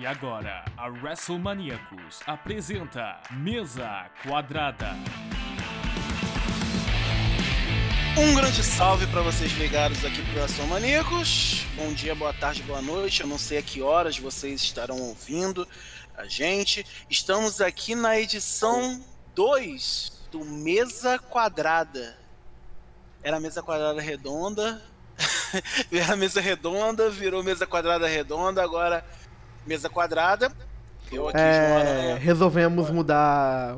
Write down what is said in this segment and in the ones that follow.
E agora, a WrestleManiacos apresenta Mesa Quadrada. Um grande salve para vocês ligados aqui pro WrestleManiacos. Bom dia, boa tarde, boa noite. Eu não sei a que horas vocês estarão ouvindo a gente. Estamos aqui na edição 2 do Mesa Quadrada. Era mesa quadrada redonda, era mesa redonda, virou mesa quadrada redonda, agora mesa quadrada. Eu aqui, é, resolvemos mudar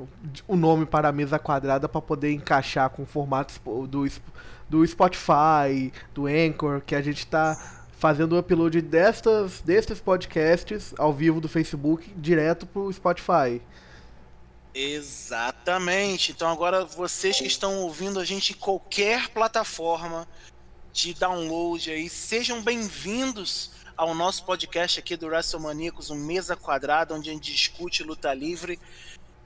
o nome para mesa quadrada para poder encaixar com formatos do, do Spotify, do Anchor, que a gente está fazendo o upload destas, destes podcasts ao vivo do Facebook direto para o Spotify. Exatamente. Então agora vocês que estão ouvindo a gente em qualquer plataforma de download aí, sejam bem-vindos ao nosso podcast aqui do WrestleManiacos, um mesa quadrada, onde a gente discute luta livre,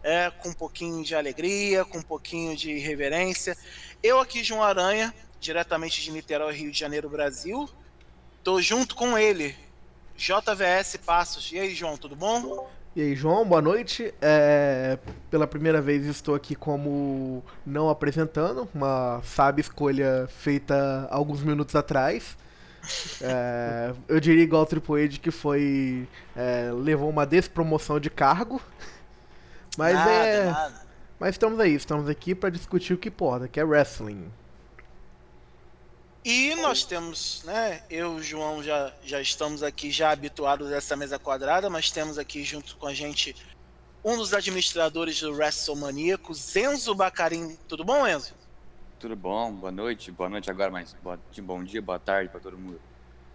é, com um pouquinho de alegria, com um pouquinho de reverência. Eu aqui, João Aranha, diretamente de Niterói, Rio de Janeiro, Brasil. Tô junto com ele, JVS Passos. E aí, João, tudo bom? E aí, João, boa noite. É, pela primeira vez estou aqui como não apresentando, uma sábia escolha feita alguns minutos atrás. É, eu diria igual o Triple H que foi. É, levou uma despromoção de cargo. Mas nada, é. Nada. Mas estamos aí, estamos aqui para discutir o que importa, que é wrestling. E nós temos, né? Eu e o João já, já estamos aqui já habituados a essa mesa quadrada, mas temos aqui junto com a gente um dos administradores do WrestleManiacos, Enzo Bacarim. Tudo bom, Enzo? Tudo bom, boa noite, boa noite agora, mas de bom dia, boa tarde para todo mundo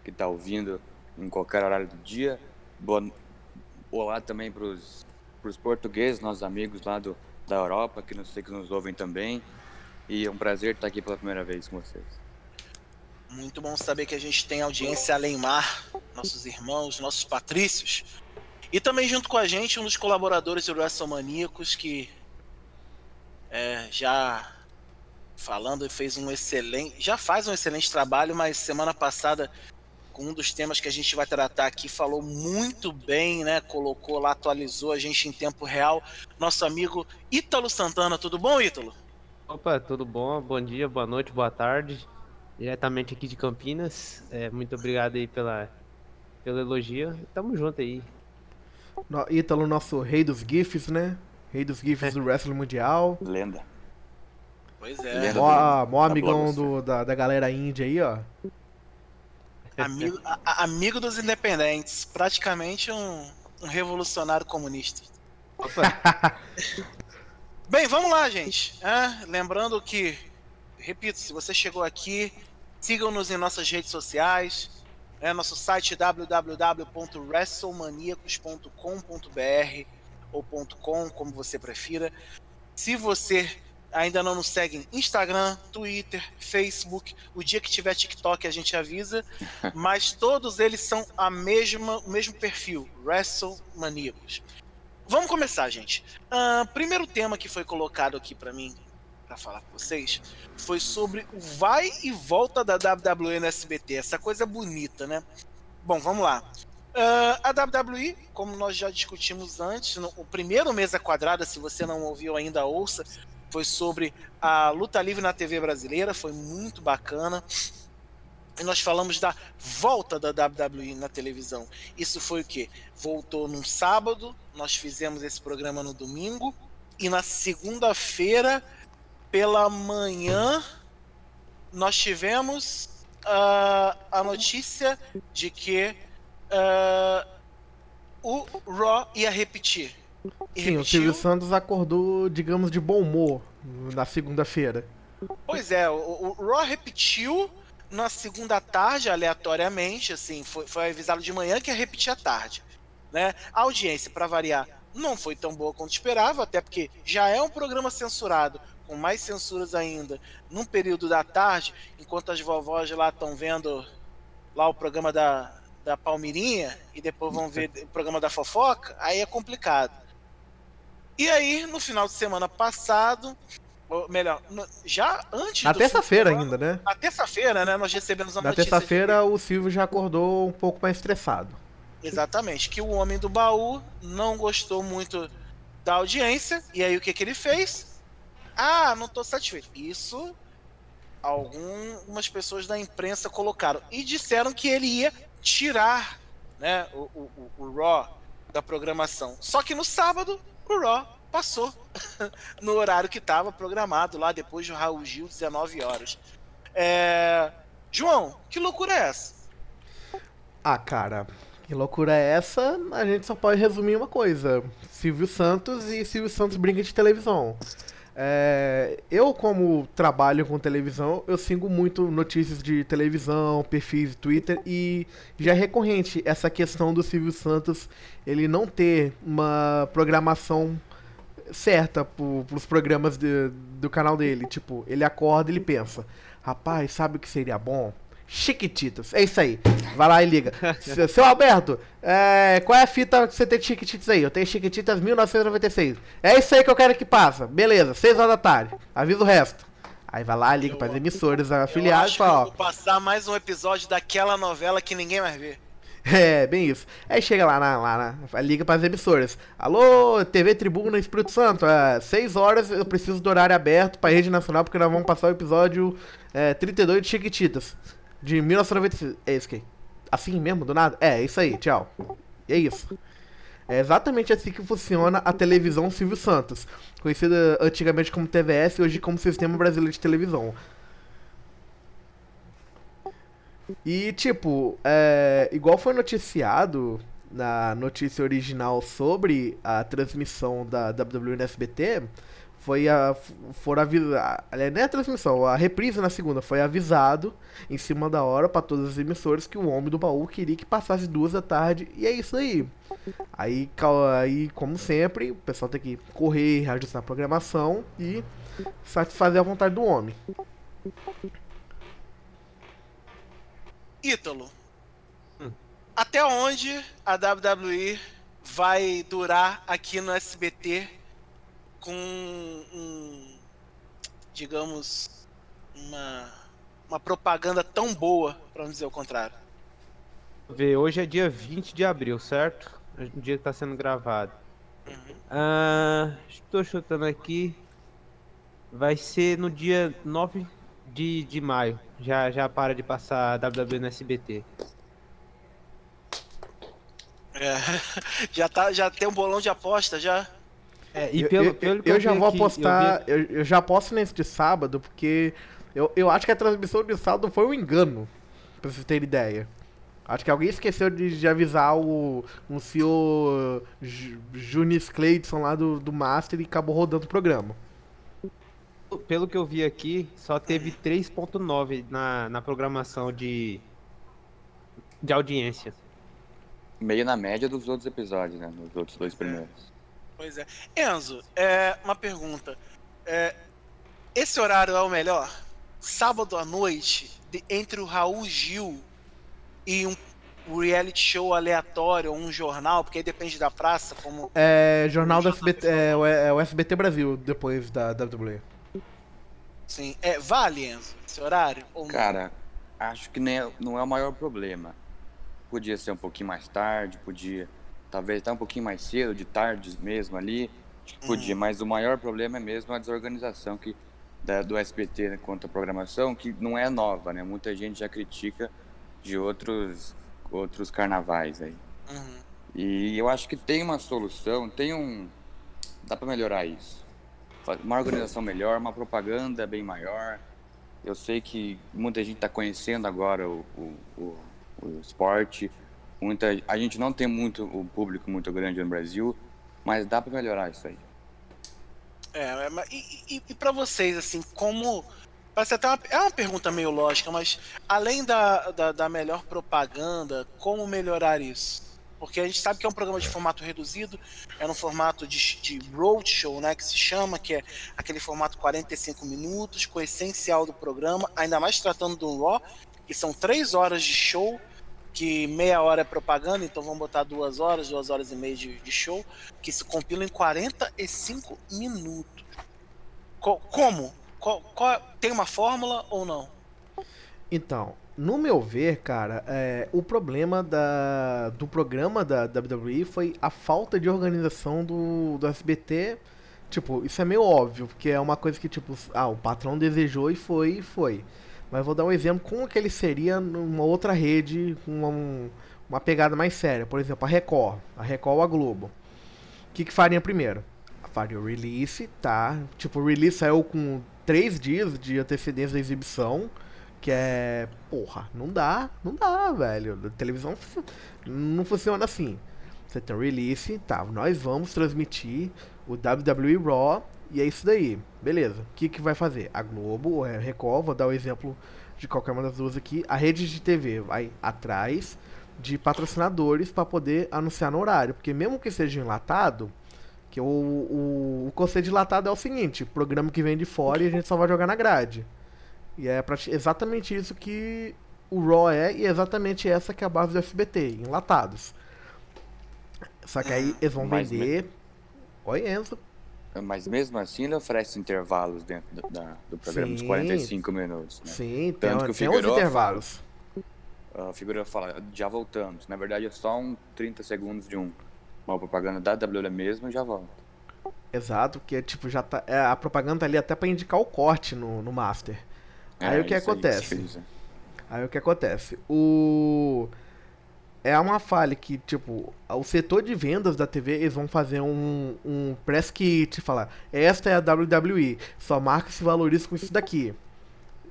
que está ouvindo em qualquer horário do dia. Boa, olá também para os portugueses, nossos amigos lá do, da Europa, que não sei que nos ouvem também. E é um prazer estar aqui pela primeira vez com vocês. Muito bom saber que a gente tem audiência além mar, nossos irmãos, nossos patrícios. E também junto com a gente um dos colaboradores do WrestleManiacos que é, já falando e fez um excelente, já faz um excelente trabalho, mas semana passada com um dos temas que a gente vai tratar aqui falou muito bem, né? Colocou lá, atualizou a gente em tempo real. Nosso amigo Ítalo Santana, tudo bom, Ítalo? Opa, tudo bom? Bom dia, boa noite, boa tarde. Diretamente aqui de Campinas. É, muito obrigado aí pela, pelo elogio. Tamo junto aí. No, Ítalo, nosso rei dos GIFs, né? Rei dos GIFs do Wrestling Mundial. Lenda. Pois é. Mó, mó amigão do, da, da galera índia aí, ó. Amigo, a, amigo dos independentes. Praticamente um, um revolucionário comunista. Bem, vamos lá, gente. É, lembrando que, repito, se você chegou aqui, sigam-nos em nossas redes sociais. É, nosso site www.wrestlemaniacos.com.br ou .com, como você prefira. Se você ainda não nos seguem Instagram, Twitter, Facebook. O dia que tiver TikTok a gente avisa. mas todos eles são a mesma, o mesmo perfil, WrestleManiacos. Vamos começar, gente. Uh, primeiro tema que foi colocado aqui para mim, para falar com vocês, foi sobre o vai e volta da WWE no SBT. Essa coisa bonita, né? Bom, vamos lá. Uh, a WWE, como nós já discutimos antes, no, o primeiro mesa quadrada, se você não ouviu ainda, ouça, foi sobre a luta livre na TV brasileira, foi muito bacana. E nós falamos da volta da WWE na televisão. Isso foi o que? Voltou num sábado, nós fizemos esse programa no domingo, e na segunda-feira, pela manhã, nós tivemos uh, a notícia de que uh, o Raw ia repetir. E Sim, repetiu. o Silvio Santos acordou, digamos, de bom humor na segunda-feira. Pois é, o, o Raw repetiu na segunda tarde, aleatoriamente, assim, foi, foi avisado de manhã que ia repetir à tarde. Né? A audiência, para variar, não foi tão boa quanto esperava, até porque já é um programa censurado, com mais censuras ainda, num período da tarde, enquanto as vovós lá estão vendo lá o programa da, da Palmirinha e depois vão ver o programa da fofoca, aí é complicado. E aí, no final de semana passado, ou melhor, já antes Na terça-feira ainda, né? Na terça-feira, né? Nós recebemos a Na terça-feira, de... o Silvio já acordou um pouco mais estressado. Exatamente. Que o homem do baú não gostou muito da audiência. E aí o que, que ele fez? Ah, não tô satisfeito. Isso algumas pessoas da imprensa colocaram. E disseram que ele ia tirar né, o, o, o Raw da programação. Só que no sábado, o Raw passou no horário que estava programado lá depois do Raul Gil, 19 horas. É... João, que loucura é essa? Ah, cara, que loucura é essa? A gente só pode resumir uma coisa: Silvio Santos e Silvio Santos brinca de televisão. É, eu, como trabalho com televisão, eu sigo muito notícias de televisão, perfis de Twitter e já é recorrente essa questão do Silvio Santos ele não ter uma programação certa pro, pros programas de, do canal dele. Tipo, ele acorda e ele pensa: rapaz, sabe o que seria bom? Chiquititas. É isso aí. Vai lá e liga. Seu Alberto, é, qual é a fita que você tem de Chiquititas aí? Eu tenho Chiquititas 1996. É isso aí que eu quero que passa. Beleza, 6 horas da tarde. Avisa o resto. Aí vai lá, liga para as emissoras afiliadas e fala: ó. Vou passar mais um episódio daquela novela que ninguém mais vê. É, bem isso. Aí chega lá na, lá na liga para as emissoras. Alô, TV Tribuna Espírito Santo, é 6 horas eu preciso do horário aberto para rede nacional porque nós vamos passar o episódio é, 32 de Chiquititas de 1996. É isso que assim mesmo, do nada? É, é isso aí, tchau. É isso. É exatamente assim que funciona a televisão Silvio Santos, conhecida antigamente como TVS e hoje como Sistema Brasileiro de Televisão. E, tipo, é, igual foi noticiado na notícia original sobre a transmissão da WWE no SBT, foi a, foram avisar, nem a transmissão, a reprise na segunda foi avisado em cima da hora para todos os emissores que o homem do baú queria que passasse duas da tarde e é isso aí. Aí, aí como sempre, o pessoal tem que correr, reajustar a programação e satisfazer a vontade do homem. Ítalo, hum. até onde a WWE vai durar aqui no SBT com um, digamos, uma, uma propaganda tão boa, para não dizer o contrário? Ver, hoje é dia 20 de abril, certo? O dia que está sendo gravado. Uhum. Ah, estou chutando aqui. Vai ser no dia 9 de, de maio. Já, já para de passar WWE no SBT. É, já, tá, já tem um bolão de aposta já. É, e pelo, eu, pelo eu, eu já vou apostar, eu, vi... eu, já aposto nesse de sábado, porque eu, eu acho que a transmissão de sábado foi um engano, pra vocês terem ideia. Acho que alguém esqueceu de, de avisar o, o senhor Junis Cleidson lá do, do Master e acabou rodando o programa pelo que eu vi aqui, só teve 3.9 na, na programação de, de audiência. Meio na média dos outros episódios, né? Nos outros dois primeiros. Pois é. Enzo, é, uma pergunta. É, esse horário é o melhor? Sábado à noite, de, entre o Raul Gil e um reality show aleatório, um jornal, porque aí depende da praça, como. É, jornal do SBT, é, é, o SBT Brasil, depois da WWE. Sim. É, vale, Enzo, esse horário? Cara, acho que nem é, não é o maior problema. Podia ser um pouquinho mais tarde, podia. Talvez até um pouquinho mais cedo, de tarde mesmo ali. Acho que podia, uhum. mas o maior problema é mesmo a desorganização que, da, do SBT né, quanto à programação, que não é nova, né? Muita gente já critica de outros, outros carnavais aí. Uhum. E eu acho que tem uma solução, tem um. Dá para melhorar isso uma organização melhor, uma propaganda bem maior. Eu sei que muita gente está conhecendo agora o, o, o, o, esporte. Muita, a gente não tem muito o público muito grande no Brasil, mas dá para melhorar isso aí. É, é e, e, e para vocês, assim, como. Parece até uma, é uma pergunta meio lógica, mas além da, da, da melhor propaganda, como melhorar isso? Porque a gente sabe que é um programa de formato reduzido, é no formato de, de roadshow, né, que se chama, que é aquele formato 45 minutos, com o essencial do programa, ainda mais tratando do Raw, que são três horas de show, que meia hora é propaganda, então vamos botar duas horas, duas horas e meia de, de show, que se compila em 45 minutos. Co como? Co tem uma fórmula ou não? Então, no meu ver, cara, é, o problema da, do programa da WWE foi a falta de organização do, do SBT. Tipo, isso é meio óbvio, porque é uma coisa que, tipo, ah, o patrão desejou e foi e foi. Mas vou dar um exemplo como que ele seria numa outra rede, com uma, uma pegada mais séria. Por exemplo, a Record. A Record ou a Globo. O que, que faria primeiro? Faria o release, tá? Tipo, o release saiu com três dias de antecedência da exibição. Que é. Porra, não dá, não dá, velho. A televisão não funciona assim. Você tem o release, tá? Nós vamos transmitir o WWE Raw e é isso daí. Beleza. O que, que vai fazer? A Globo ou a Record, vou dar o exemplo de qualquer uma das duas aqui. A rede de TV vai atrás de patrocinadores para poder anunciar no horário. Porque mesmo que seja enlatado, que o, o, o conceito de enlatado é o seguinte, programa que vem de fora e a gente só vai jogar na grade. E é exatamente isso que o Raw é e é exatamente essa que é a base do SBT, enlatados. Só que aí eles vão vender. Oi, Enzo. Mas mesmo assim ele oferece intervalos dentro do, da, do programa, de 45 minutos. Né? Sim, Tanto tem, que o tem uns intervalos. Fala, a figura fala, já voltamos. Na verdade é só um 30 segundos de um, uma propaganda da WWE mesmo e já volta. Exato, porque tipo, já tá. É, a propaganda tá ali até para indicar o corte no, no Master. Aí é, o que acontece? Aí, aí o que acontece? O é uma falha que, tipo, o setor de vendas da TV, eles vão fazer um, um press kit, falar, esta é a WWE, sua marca se valoriza com isso daqui.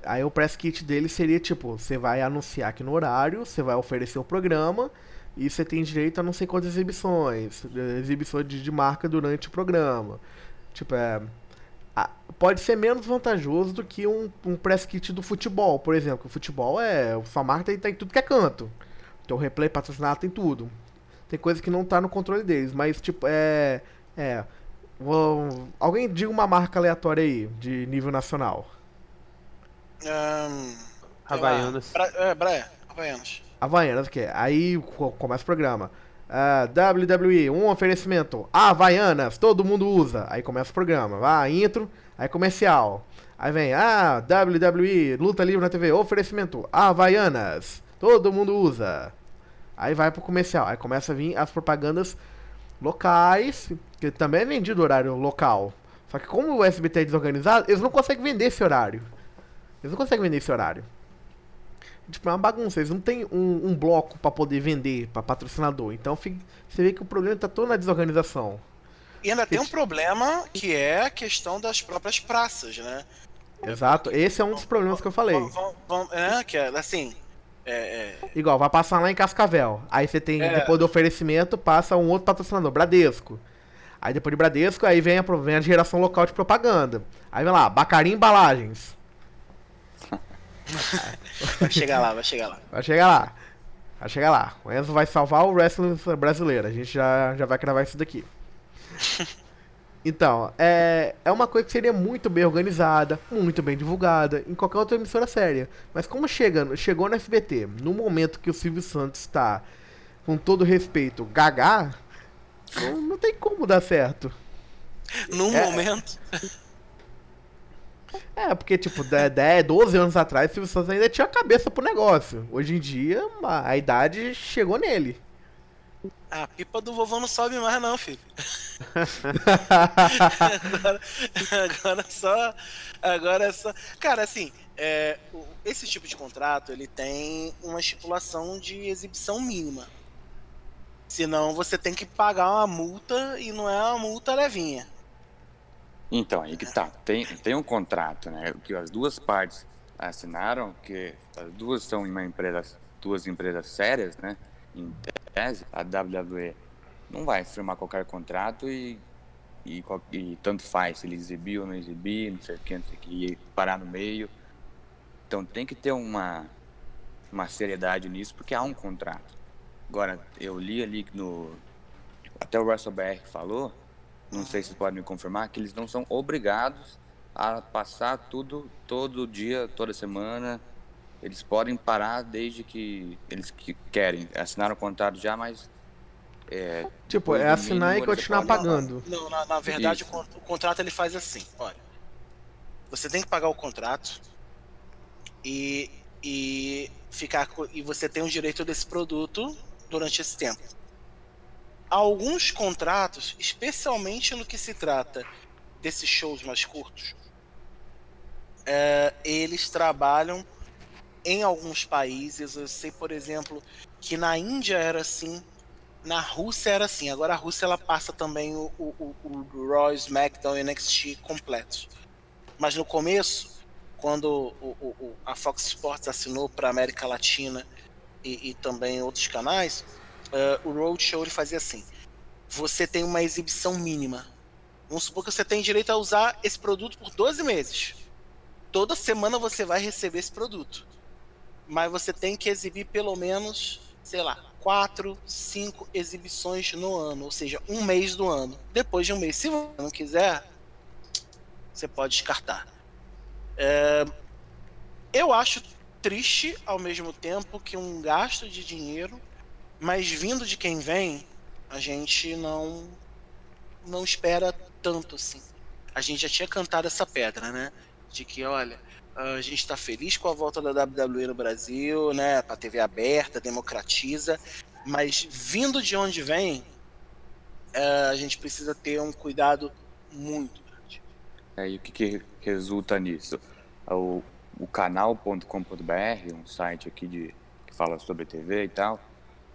Aí o press kit dele seria, tipo, você vai anunciar aqui no horário, você vai oferecer o programa, e você tem direito a não sei quantas exibições, exibições de, de marca durante o programa. Tipo, é... Pode ser menos vantajoso do que um, um press kit do futebol, por exemplo. O futebol é. Sua marca tá em tudo que é canto. Tem o replay patrocinado, tem tudo. Tem coisa que não tá no controle deles, mas tipo, é. É. Vou, alguém diga uma marca aleatória aí, de nível nacional. Um, Havaianas. Bra é, Bra Havaianas. Havaianas, o que? Aí começa o programa. Uh, WWE, um oferecimento. Havaianas, todo mundo usa. Aí começa o programa. Vai, intro, aí comercial. Aí vem, ah, WWE, luta livre na TV, oferecimento. Havaianas, todo mundo usa. Aí vai pro comercial. Aí começa a vir as propagandas locais, que também é vendido horário local. Só que como o SBT é desorganizado, eles não conseguem vender esse horário. Eles não conseguem vender esse horário. Tipo, é uma bagunça. Eles não têm um, um bloco para poder vender para patrocinador. Então fica, você vê que o problema tá todo na desorganização. E ainda tem um problema que é a questão das próprias praças, né? Exato, esse é um dos problemas que eu falei. Vão, vão, é, que é assim, é, é... Igual, vai passar lá em Cascavel. Aí você tem, é... depois do oferecimento, passa um outro patrocinador, Bradesco. Aí depois de Bradesco, aí vem a, vem a geração local de propaganda. Aí vem lá, Bacari Embalagens. vai chegar lá, vai chegar lá. Vai chegar lá. Vai chegar lá. O Enzo vai salvar o wrestling brasileiro. A gente já, já vai gravar isso daqui. Então, é, é uma coisa que seria muito bem organizada, muito bem divulgada em qualquer outra emissora séria. Mas como chega, chegou no SBT, no momento que o Silvio Santos está, com todo respeito, gagá, não, não tem como dar certo. No é, momento. É, porque, tipo, 10, 12 anos atrás, o Silvio Santos ainda tinha cabeça pro negócio. Hoje em dia, a idade chegou nele. A pipa do vovô não sobe mais não, filho. agora, agora só. Agora é só. Cara, assim, é, esse tipo de contrato ele tem uma estipulação de exibição mínima. Senão você tem que pagar uma multa e não é uma multa levinha. Então, aí que tá. Tem, tem um contrato, né? Que as duas partes assinaram, que as duas são uma empresa, duas empresas sérias, né? Em tese, a WWE não vai firmar qualquer contrato e, e, e tanto faz se ele exibir ou não exibir, não sei o que, não sei o que, parar no meio. Então tem que ter uma, uma seriedade nisso, porque há um contrato. Agora, eu li ali no. Até o Russell BR falou, não sei se podem me confirmar, que eles não são obrigados a passar tudo todo dia, toda semana, eles podem parar desde que eles que querem. Assinaram o contrato já, mas. É, tipo, é assinar e continuar pagando. Não, não na, na, verdade, o, o contrato ele faz assim: olha, você tem que pagar o contrato e, e ficar e você tem o direito desse produto durante esse tempo. Alguns contratos, especialmente no que se trata desses shows mais curtos, é, eles trabalham em alguns países. Eu sei, por exemplo, que na Índia era assim, na Rússia era assim. Agora a Rússia ela passa também o, o, o, Raw, SmackDown e NXT completos. Mas no começo, quando o, o- a Fox Sports assinou para América Latina e, e também outros canais, eh, o Roadshow ele fazia assim: você tem uma exibição mínima. Vamos supor que você tem direito a usar esse produto por 12 meses. Toda semana você vai receber esse produto. Mas você tem que exibir pelo menos, sei lá, quatro, cinco exibições no ano, ou seja, um mês do ano. Depois de um mês, se você não quiser, você pode descartar. É, eu acho triste ao mesmo tempo que um gasto de dinheiro, mas vindo de quem vem, a gente não não espera tanto assim. A gente já tinha cantado essa pedra, né? De que, olha, a gente está feliz com a volta da WWE no Brasil, né? Para TV aberta, democratiza, mas vindo de onde vem, eh, a gente precisa ter um cuidado muito grande. É, e o que, que resulta nisso? O, o canal.com.br, um site aqui de, que fala sobre TV e tal,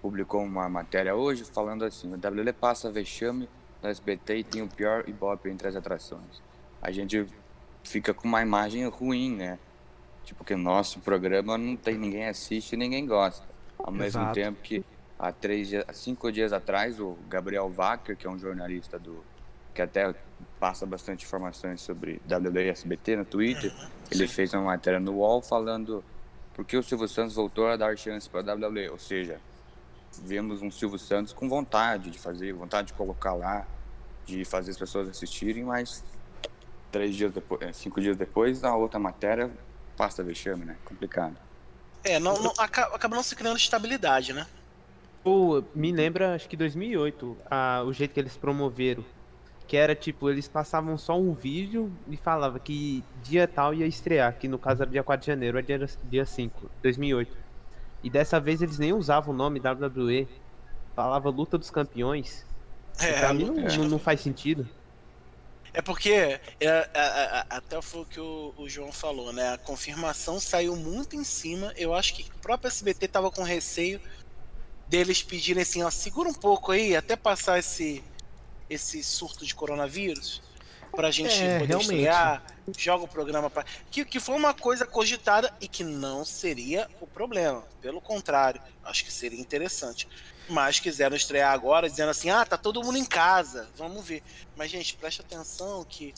publicou uma matéria hoje falando assim: o WWE passa vexame no SBT e tem o pior Ibope entre as atrações. A gente fica com uma imagem ruim, né? Tipo, que o nosso programa não tem ninguém assiste e ninguém gosta. Ao mesmo Exato. tempo que há três dias, cinco dias atrás, o Gabriel Wacker, que é um jornalista do que até passa bastante informações sobre WWE e SBT no Twitter, ele fez uma matéria no UOL falando por que o Silvio Santos voltou a dar chance para a WWE, ou seja, vemos um Silvio Santos com vontade de fazer, vontade de colocar lá, de fazer as pessoas assistirem, mas três dias depois, eh, cinco dias depois, a outra matéria passa vexame, né? Complicado. É, não, não- aca- acaba não se criando estabilidade, né? Pô, me lembra, acho que 2008, a, o jeito que eles promoveram. Que era tipo, eles passavam só um vídeo e falava que dia tal ia estrear, que no caso era dia 4 de janeiro, é dia, dia 5, 2008. E dessa vez eles nem usavam o nome WWE, falava Luta dos Campeões. É, pra mim não, é. não, não faz sentido. É porque, é, é, é, até foi o que o, o João falou, né? A confirmação saiu muito em cima. Eu acho que o próprio SBT tava com receio deles pedirem assim, ó, segura um pouco aí, até passar esse, esse surto de coronavírus, pra gente É, poder realmente. estrear, joga o programa pra. Que, que foi uma coisa cogitada e que não seria o problema. Pelo contrário, acho que seria interessante. Mas quiseram estrear agora, dizendo assim: ah, tá todo mundo em casa, vamos ver. Mas, gente, preste atenção que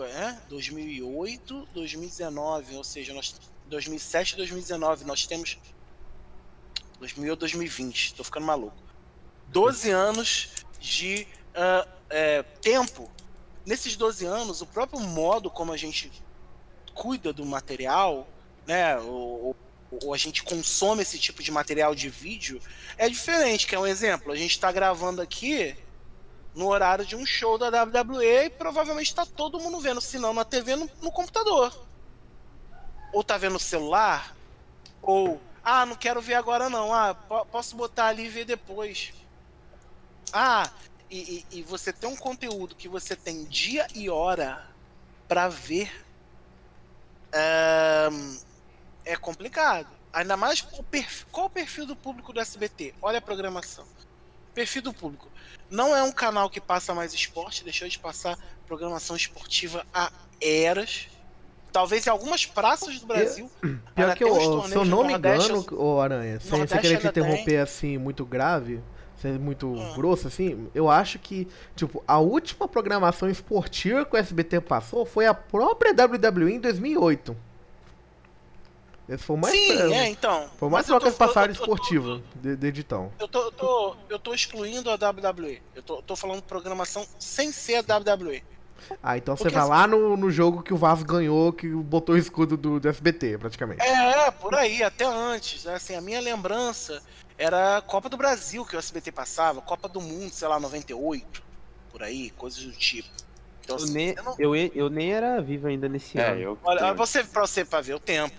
é, 2008, 2019, ou seja, nós 2007 2019, nós temos 2000 ou 2020, tô ficando maluco. 12 anos de ah, é, tempo. Nesses 12 anos, o próprio modo como a gente cuida do material, né, ou, ou- a gente consome esse tipo de material de vídeo, é diferente. Que é um exemplo, a gente está gravando aqui no horário de um show da WWE e provavelmente está todo mundo vendo, se não na TV, no, no computador. Ou tá vendo no celular, ou ah, não quero ver agora não, ah, po- posso botar ali e ver depois. Ah, e, e- e você tem um conteúdo que você tem dia e hora para ver ahn, é complicado. Ainda mais o perfil, qual o perfil do público do SBT? Olha a programação. Perfil do público. Não é um canal que passa mais esporte, deixou de passar programação esportiva há eras. Talvez em algumas praças do Brasil. Pior ainda que eu, se eu não me Nordeste, engano, ô Aranha, sem, Nordeste querer te ainda tem. interromper assim, muito grave, ser muito Ah. grosso assim, eu acho que, tipo, a última programação esportiva que o SBT passou foi a própria WWE em 2008. Esse foi mais, Sim, pra- é, então. foi mais Mas eu troca tô- que passaram eu tô- esportiva de, de editão. Eu tô, eu, tô, eu tô excluindo a WWE. Eu tô, tô falando programação sem ser a WWE. Ah, então você Porque vai lá no, no jogo que o Vasco ganhou, que botou o escudo do, do SBT, praticamente. É, por aí, até antes. né? Assim, a minha lembrança era a Copa do Brasil que o SBT passava, Copa do Mundo, sei lá, 98, por aí, coisas do tipo. Então, Eu assim, nem, eu não- eu, eu nem era vivo ainda nesse É, ano. eu. Olha, eu- você, pra você pra ver o tempo.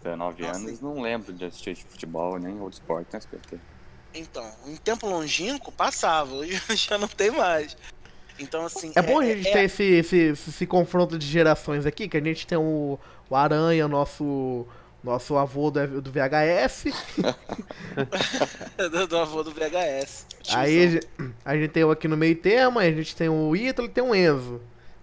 Até 9 Nossa, anos, não lembro de assistir futebol nem outro esporte no SBT. Então, em tempo longínquo passava, hoje já não tem mais. Então, assim. É bom a gente é- ter esse, esse, esse confronto de gerações aqui, que a gente tem o, o Aranha, nosso, nosso avô do, do VHS. do, do avô do VHS. Aí a Tiozão. gente, a gente tem o aqui no meio termo, aí a gente tem o Ítalo e tem o Enzo.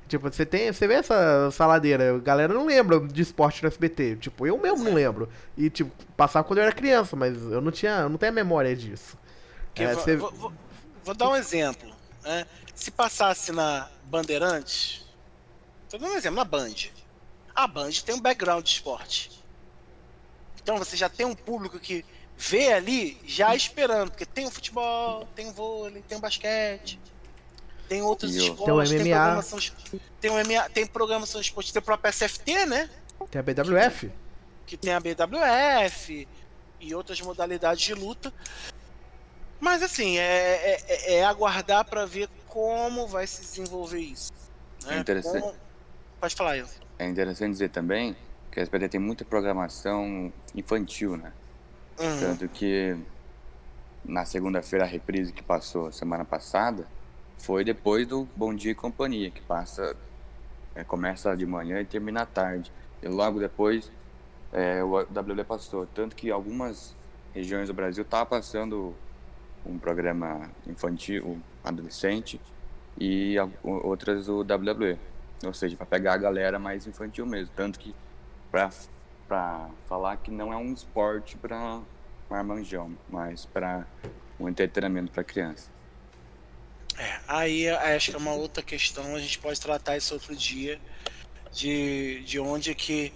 Tipo, você tem, você vê essa saladeira, a galera não lembra de esporte no SBT. Tipo, eu mesmo não lembro. E tipo, passava quando eu era criança, mas eu não tinha, eu não tenho a memória disso. É, vou, você- vou- vou- vou dar um exemplo. Né? Se passasse na Bandeirantes, tô dando um exemplo, na Band. A Band tem um background de esporte. Então você já tem um público que vê ali já esperando, porque tem o futebol, tem o vôlei, tem o basquete, tem outros E o- esportes, Tem o tem, MMA. programação, es- tem o MMA, tem programação esportiva, tem o próprio SFT, né? Tem a BWF. que tem a BWF e outras modalidades de luta. Mas assim, é, é- é aguardar para ver como vai se desenvolver isso. né? É interessante. Como- Pode falar, Enzo. É interessante dizer também que a SBT tem muita programação infantil, né? Uhum. Tanto que na segunda-feira a reprise que passou semana passada foi depois do Bom Dia e Companhia, que passa é, começa de manhã e termina à tarde. E logo depois é, o WB passou. Tanto que algumas regiões do Brasil estavam passando um programa infantil, adolescente, e outras o WWE. Ou seja, para pegar a galera mais infantil mesmo. Tanto que para falar que não é um esporte para marmanjão, mas para um entretenimento para criança. É, aí é, acho que é uma outra questão, a gente pode tratar isso outro dia, de, de onde que,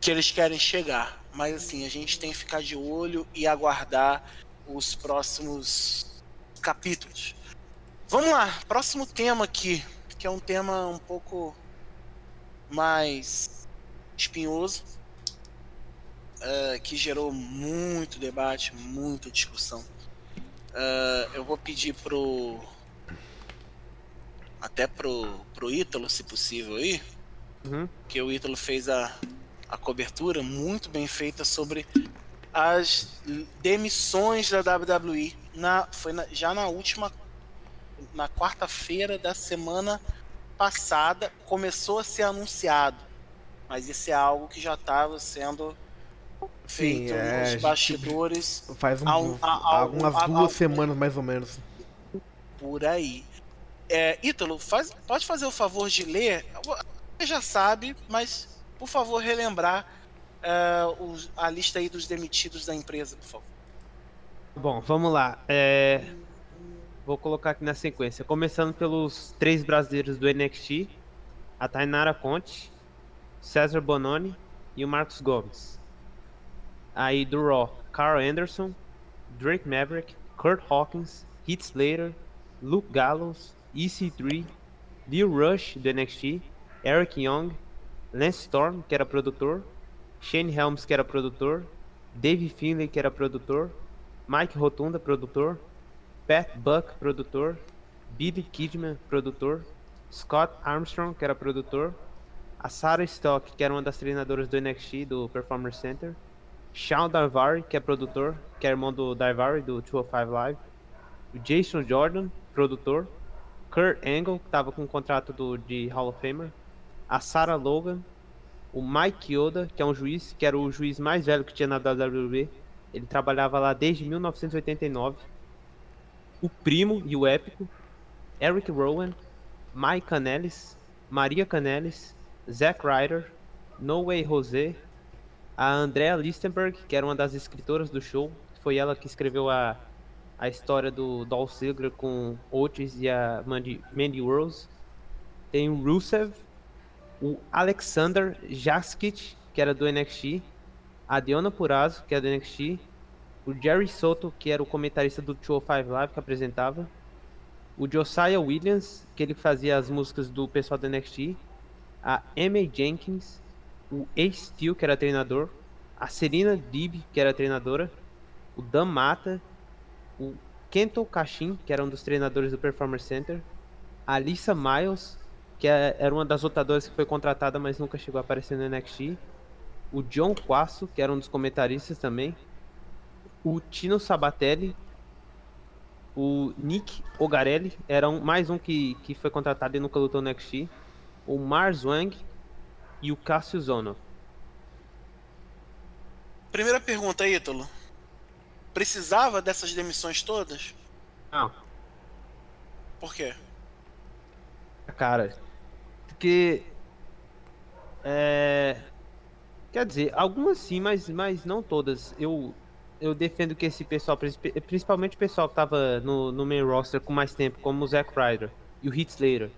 que eles querem chegar. Mas assim, a gente tem que ficar de olho e aguardar os próximos capítulos. Vamos lá, próximo tema aqui, que é um tema um pouco mais espinhoso, eh, que gerou muito debate, muita discussão. Ah, eu vou pedir pro. Até pro, pro Ítalo, se possível aí. Uhum. Que o Ítalo fez a, a cobertura muito bem feita sobre as demissões da WWE. Na, foi na- já na última. Na quarta-feira da semana passada começou a ser anunciado. Mas isso é algo que já estava sendo feito é, a nos bastidores Faz um, há- há algumas algum- há- duas semanas mais ou menos. por aí. É, Ítalo, faz, pode fazer o favor de ler? Você já sabe, mas por favor relembrar é, os- a lista aí dos demitidos da empresa, por favor. Bom, vamos lá. É, Vou colocar aqui na sequência. Começando pelos três brasileiros do NXT: a Tainara Conte, César Bononi e o Marcos Gomes. Aí do Raw: Carl Anderson, Drake Maverick, Kurt Hawkins, Heath Slater, Luke Gallows, EC3, Lil Rush do NXT, Eric Young, Lance Storm, que era produtor, Shane Helms, que era produtor, Dave Finlay, que era produtor, Mike Rotunda, produtor, Pat Buck, produtor, Billy Kidman, produtor, Scott Armstrong, que era produtor, a Sarah Stock, que era uma das treinadoras do NXT, do Performance Center, Sean Darvari, que é produtor, que é irmão do Darvari, do 205 Live, o Jason Jordan, produtor, Kurt Angle, que estava com o contrato do, de Hall of Famer, a Sarah Logan, o Mike Yoda, que é um juiz, que era o juiz mais velho que tinha na WWE. Ele trabalhava lá desde 1989. O Primo e o Épico, Eric Rowan, Mike Canelis, Maria Canelis, Zack Ryder, No Way José, a Andrea Listenberg, que era uma das escritoras do show. Foi ela que escreveu a, a história do Dolph Ziggler com Otis e a Mandy, Mandy Rose. Tem o Rusev, o Alexander Jaskic, que era do NXT, a Diona Purazo, que é do NXT, o Jerry Soto, que era o comentarista do 205 Live, que apresentava, o Josiah Williams, que ele fazia as músicas do pessoal do NXT, a Amy Jenkins, o Ace Steel, que era treinador, a Serena Dib, que era treinadora, o Dan Mata, o Kento Kashin, que era um dos treinadores do Performance Center, a Alissa Miles, que é- era uma das lutadoras que foi contratada, mas nunca chegou a aparecer no NXT. o John Quasso, que era um dos comentaristas também, o Tino Sabatelli, o Nick Ogarelli, era um, mais um que, que foi contratado e nunca lutou no NXT, o Mars Wang e o Cassius Zono. Primeira pergunta, Ítalo. Precisava dessas demissões todas? Não. Por quê? Cara, porque. É. Quer dizer, algumas sim, mas, mas não todas. Eu, eu defendo que esse pessoal, principalmente o pessoal que tava no, no main roster com mais tempo, como o Zack Ryder e o Heath Slater,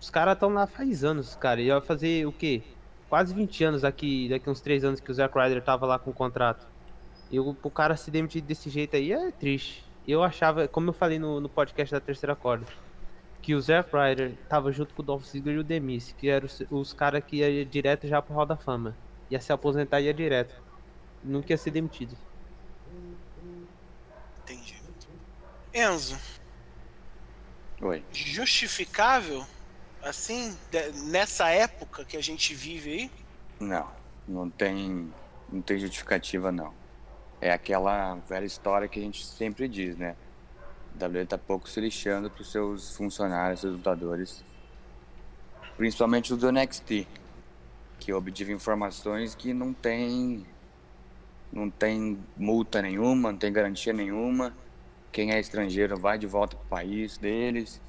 os caras estão lá faz anos, cara. E vai fazer o quê? Quase 20 anos daqui, daqui uns 3 anos que o Zack Ryder tava lá com o contrato. E o, o cara se demitir desse jeito aí é triste. Eu achava, como eu falei no, no podcast da terceira corda, que o Zack Ryder tava junto com o Dolph Ziggler e o Demis, que eram os, os caras que ia direto já pro Hall da Fama. Ia se aposentar e ia direto. Nunca ia ser demitido. Entendi. Enzo. Oi. Justificável, assim, nessa época que a gente vive aí? Não, não tem, não tem justificativa não. É aquela velha história que a gente sempre diz, né? A WWE tá pouco se lixando para os seus funcionários, seus lutadores, principalmente os do NXT, que obtive informações que não tem não tem multa nenhuma, não tem garantia nenhuma. Quem é estrangeiro vai de volta para o país deles.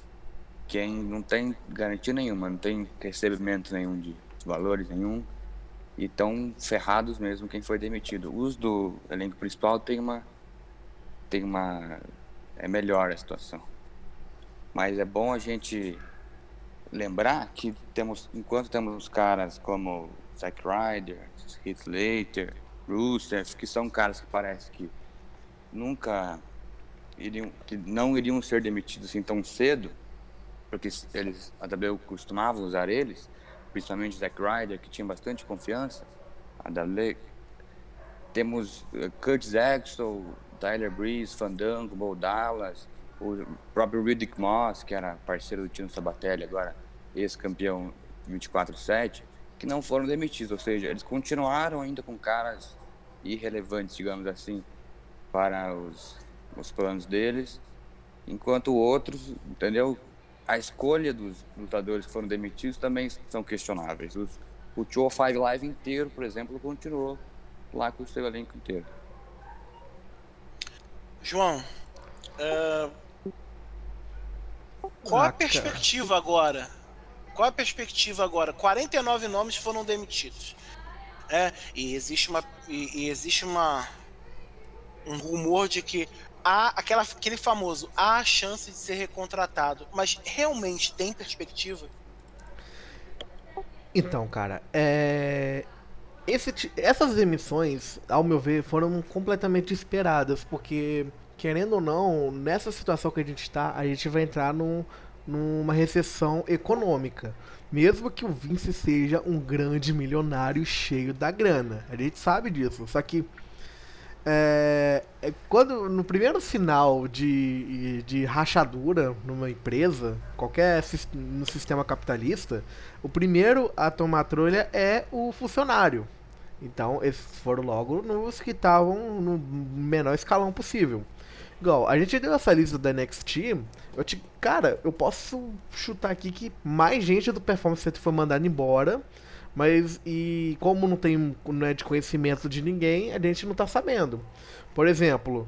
Quem não tem garantia nenhuma, não tem recebimento nenhum de, valores nenhum. E estão ferrados mesmo quem foi demitido. Os do elenco principal tem uma tem uma é melhor a situação. Mas é bom a gente lembrar que temos enquanto temos caras como Zack Ryder, Heath Slater, Rusev, que são caras que parece que nunca iriam, que não iriam ser demitidos assim tão cedo, porque eles, a WWE costumava usar eles, principalmente Zack Ryder, que tinha bastante confiança, a WWE. Temos uh, Kurt Zaxel, Tyler Breeze, Fandango, Bo Dallas, o próprio Riddick Moss, que era parceiro do Tino Sabatelli, agora ex-campeão 24-7, que não foram demitidos, ou seja, eles continuaram ainda com caras irrelevantes, digamos assim, para os, os planos deles, enquanto outros, entendeu? A escolha dos lutadores que foram demitidos também são questionáveis. Os, o Show Five Live inteiro, por exemplo, continuou lá com o seu elenco inteiro. João, uh, qual a perspectiva agora? Qual a perspectiva agora? 49 nomes foram demitidos. É, e existe uma e, e, existe uma um rumor de que há aquela, aquele famoso há a chance de ser recontratado, mas realmente tem perspectiva? Então, cara, é... Esse, essas demissões, ao meu ver, foram completamente esperadas, porque, querendo ou não, nessa situação que a gente está, a gente vai entrar num, numa recessão econômica. Mesmo que o Vince seja um grande milionário cheio da grana. A gente sabe disso. Só que é, é quando no primeiro sinal de, de rachadura numa empresa, qualquer no sistema capitalista, o primeiro a tomar trolha é o funcionário. Então, esses foram logo nos que estavam no menor escalão possível. Igual, a gente deu essa lista da NXT. Eu te, cara, eu posso chutar aqui que mais gente do Performance Center foi mandada embora. Mas, e como não tem não é de conhecimento de ninguém, a gente não tá sabendo. Por exemplo,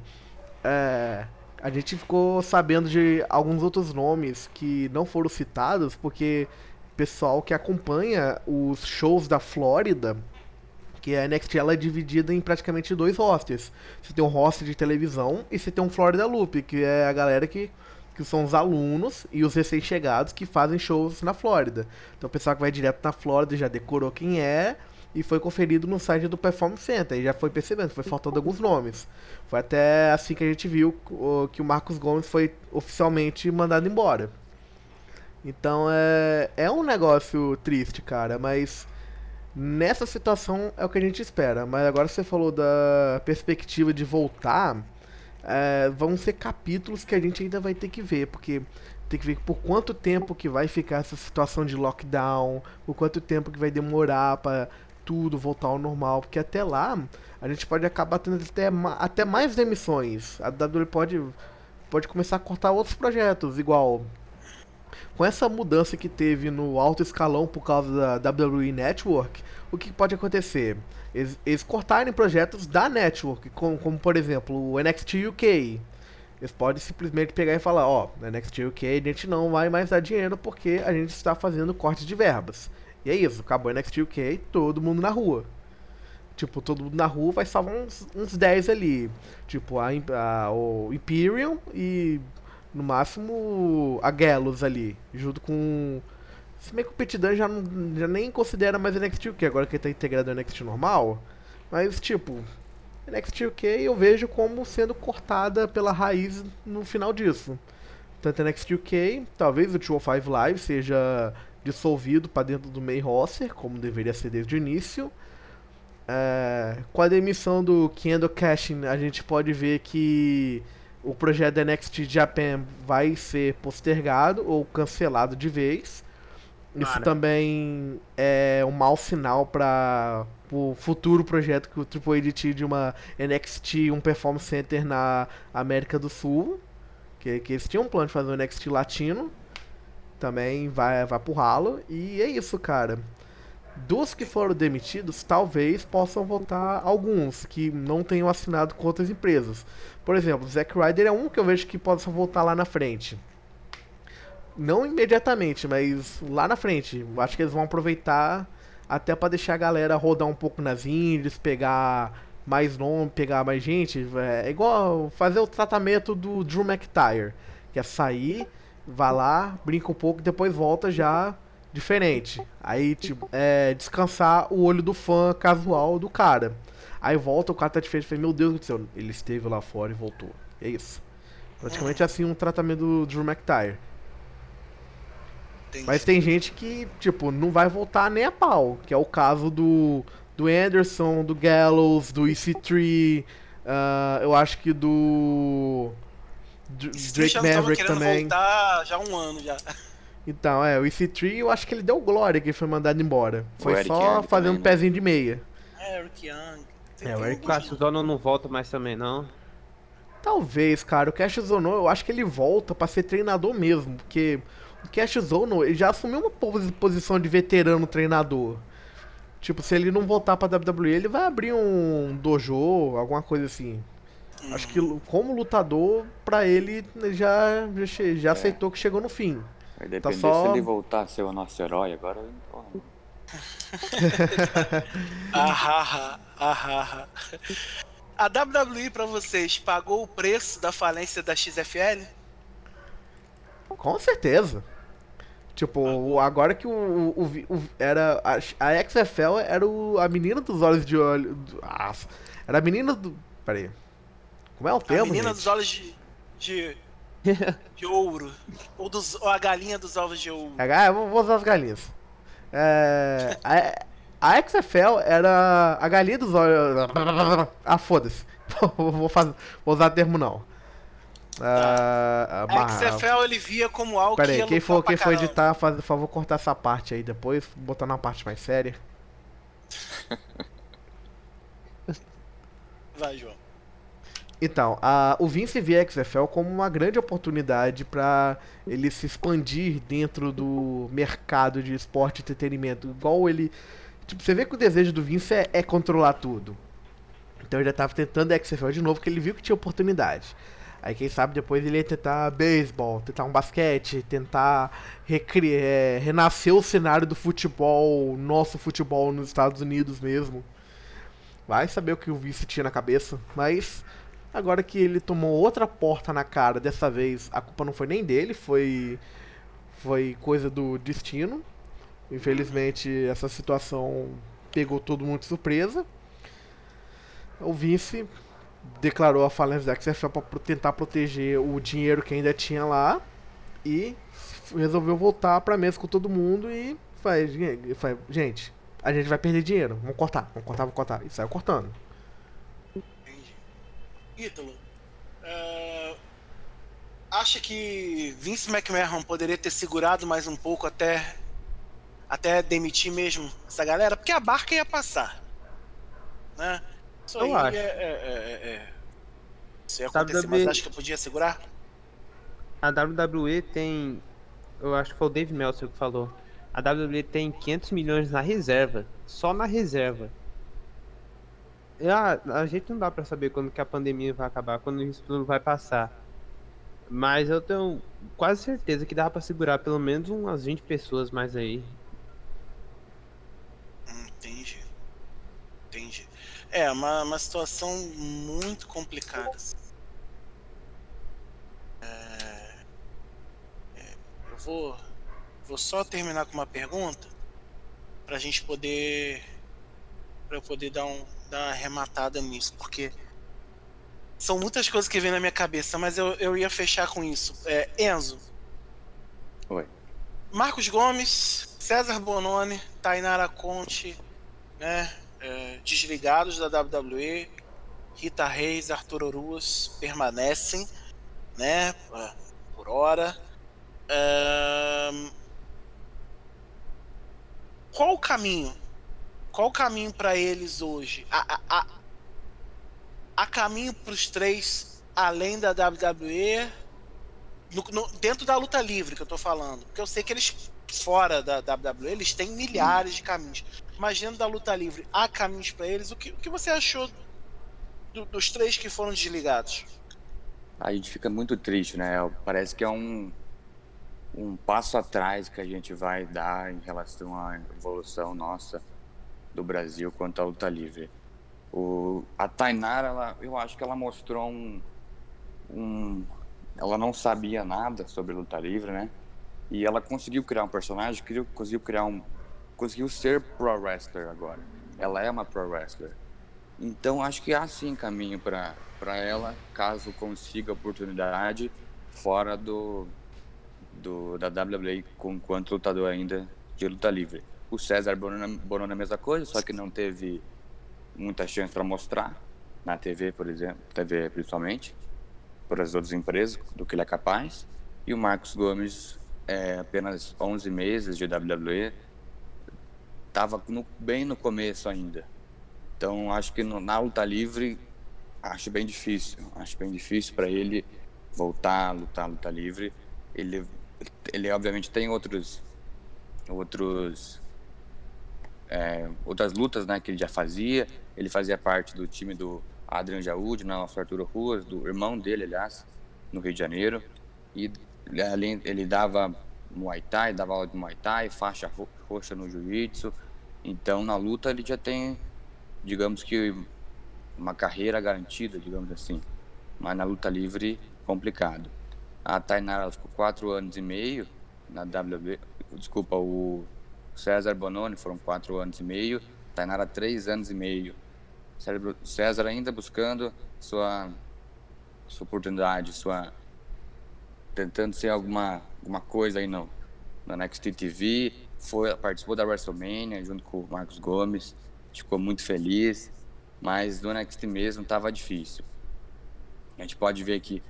é, a gente ficou sabendo de alguns outros nomes que não foram citados, porque pessoal que acompanha os shows da Flórida que a NXT ela é dividida em praticamente dois rosters. Você tem um roster de televisão e você tem um Florida Loop, que é a galera que, que são os alunos e os recém-chegados que fazem shows na Flórida. Então o pessoal que vai direto na Flórida já decorou quem é e foi conferido no site do Performance Center. E já foi percebendo, foi faltando alguns nomes. Foi até assim que a gente viu que o Marcos Gomes foi oficialmente mandado embora. Então é, é um negócio triste, cara, mas Nessa situação é o que a gente espera, mas agora você falou da perspectiva de voltar, é, vão ser capítulos que a gente ainda vai ter que ver, porque tem que ver por quanto tempo que vai ficar essa situação de lockdown, por quanto tempo que vai demorar para tudo voltar ao normal, porque até lá a gente pode acabar tendo até, até mais demissões. A WWE pode, pode começar a cortar outros projetos, igual com essa mudança que teve no alto escalão por causa da WWE Network, o que pode acontecer? Eles, eles cortarem projetos da Network, como, como por exemplo o NXT UK. Eles podem simplesmente pegar e falar, ó, oh, NXT UK a gente não vai mais dar dinheiro porque a gente está fazendo corte de verbas. E é isso, acabou o NXT UK, todo mundo na rua. Tipo, todo mundo na rua vai salvar uns, uns 10 ali. Tipo, a, a, o Imperium e no máximo a Gallows ali, junto com. Se bem que o Pit Dunne já, não, já nem considera mais NXT UK, agora que ele tá integrado no NXT normal. Mas, tipo, NXT UK eu vejo como sendo cortada pela raiz no final disso. Tanto NXT UK, talvez o 205 Live seja dissolvido para dentro do main roster, como deveria ser desde o início. É, com a demissão do Kendo Cashin, a gente pode ver que o projeto da NXT Japan vai ser postergado ou cancelado de vez. Isso Cara. também é um mau sinal para o futuro projeto que o Triple H tinha de uma NXT, um Performance Center na América do Sul. Que, que eles tinham um plano de fazer um NXT latino. Também vai, vai pro ralo. E é isso, cara. Dos que foram demitidos, talvez possam voltar alguns que não tenham assinado com outras empresas. Por exemplo, o Zack Ryder é um que eu vejo que possa voltar lá na frente. Não imediatamente, mas lá na frente. Acho que eles vão aproveitar até para deixar a galera rodar um pouco nas indies, pegar mais nome, pegar mais gente. É igual fazer o tratamento do Drew McIntyre, que é sair, vai lá, brinca um pouco depois volta já diferente. Aí, tipo, é descansar o olho do fã casual do cara. Aí volta, o cara tá diferente. Falei, meu Deus do céu, ele esteve lá fora e voltou. É isso. Praticamente assim um tratamento do Drew McIntyre. Entendi. Mas tem gente que, tipo, não vai voltar nem a pau. Que é o caso do, do Anderson, do Gallows, do EC3. Uh, ah, eu acho que do. Drake Maverick também. voltar já há um ano já. Então, é, o EC3 eu acho que ele deu glória que foi mandado embora. Foi só Young fazendo também, um pezinho de meia. É, Eric Young. É, o Eric Zono não volta mais também, não. Talvez, cara. O Cash Zono, eu acho que ele volta para ser treinador mesmo, porque o Cash Zono, ele já assumiu uma posição de veterano treinador. Tipo, se ele não voltar pra WWE, ele vai abrir um dojo, alguma coisa assim. Acho que como lutador, pra ele, já, já, já é. aceitou que chegou no fim. Vai tá depender tá só... se ele voltar a ser o nosso herói agora. Ahaha. A WWE para vocês pagou o preço da falência da XFL? Com certeza. Tipo, agora que o, o, o, era a, a, XFL era o, a menina dos olhos de olho. Ah, era a menina do. Peraí. Como é o termo? A menina gente? dos olhos de, de de ouro. Ou, dos, ou a galinha dos ovos de ouro. É, vou usar as galinhas. É, a, XFL era a galinha dos olhos. Ah, foda-se. vou, fazer, vou usar termo não. Uh, a XFL ele via como algo Pera aí, quem for, quem for editar, faz, por favor, cortar essa parte aí depois, botar na parte mais séria. Vai, João. Então, a, o Vince vê a XFL como uma grande oportunidade para ele se expandir dentro do mercado de esporte e entretenimento. Igual ele. Tipo, você vê que o desejo do Vince é, é controlar tudo. Então ele já estava tentando XFL de novo, porque ele viu que tinha oportunidade. Aí quem sabe depois ele ia tentar beisebol, tentar um basquete, tentar recriar, é, renascer o cenário do futebol, nosso futebol nos Estados Unidos mesmo. Vai saber o que o Vince tinha na cabeça, mas Agora que ele tomou outra porta na cara, dessa vez a culpa não foi nem dele, foi foi coisa do destino. Infelizmente essa situação pegou todo mundo de surpresa. O Vince declarou a falência da XFL para tentar proteger o dinheiro que ainda tinha lá e resolveu voltar para mesa com todo mundo e faz, gente, a gente vai perder dinheiro, vamos cortar, vamos cortar, vamos cortar. E saiu cortando. Ítalo, uh, acha que Vince McMahon poderia ter segurado mais um pouco até até demitir mesmo essa galera, porque a barca ia passar. Né? Isso Eu aí acho. É, é, é, é- Isso ia acontecer, mas Davi- acho que eu podia segurar? A WWE tem. Eu acho que foi o Dave Meltzer que falou. A WWE tem 500 milhões na reserva. Só na reserva. E, ah, a gente não dá pra saber quando que a pandemia vai acabar, quando isso tudo vai passar. Mas eu tenho quase certeza que dá pra segurar pelo menos umas 20 pessoas mais aí. Hum, Entendi. Entendi. É, uma, uma situação muito complicada. assim. É, é, eu vou, vou só terminar com uma pergunta pra gente poder. pra eu poder dar, um, dar uma arrematada nisso, porque são muitas coisas que vêm na minha cabeça, mas eu, eu ia fechar com isso. É, Enzo, Oi. Marcos Gomes, César Bononi, Tainara Conte, né, é, desligados da WWE, Rita Reis, Arthur Oruas permanecem, né, ah, por hora. Qual o caminho? Qual o caminho para eles hoje? Há caminho para os três além da WWE? No- no- dentro da luta livre que eu tô falando. Porque eu sei que eles, fora da WWE, eles têm milhares de caminhos. Mas dentro da luta livre, há caminhos pra eles. O que, o que você achou do- dos três que foram desligados? A gente fica muito triste, né? Parece que é um, um passo atrás que a gente vai dar em relação à evolução nossa do Brasil quanto à luta livre. O, a Tainara, ela, eu acho que ela mostrou um, um. Ela não sabia nada sobre luta livre, né? E ela conseguiu criar um personagem, conseguiu criar um. Conseguiu ser pro wrestler agora. Ela é uma pro wrestler. Então acho que há sim caminho para ela, caso consiga oportunidade fora do, do da WWE com enquanto lutador ainda de luta livre. O César Bononi Bononi é a mesma coisa, só que não teve muita chance para mostrar na TV, por exemplo, TV principalmente, por as outras empresas do que ele é capaz. E o Marcos Gomes é apenas 11 meses de WWE, estava bem no começo ainda. Então acho que no, na luta livre acho bem difícil, acho bem difícil para ele voltar a lutar luta livre. Ele ele obviamente tem outros outros é, outras lutas né, que ele já fazia. Ele fazia parte do time do Adrian Jaúde, nosso Arturo Ruas, do irmão dele, aliás, no Rio de Janeiro. E além ele dava Muay Thai, dava aula de Muay Thai, faixa ro- roxa no Jiu-Jitsu. Então na luta ele já tem, digamos que, uma carreira garantida, digamos assim. Mas na luta livre, complicado. A Tainara ficou quatro anos e meio na WWE. Desculpa, o César Bononi foram quatro anos e meio. Tainara, três anos e meio. César ainda buscando sua, sua oportunidade, sua tentando ser alguma, alguma coisa aí no, no NXT TV. Foi, participou da WrestleMania junto com o Marcos Gomes. Ficou muito feliz. Mas no NXT mesmo estava difícil. A gente pode ver que,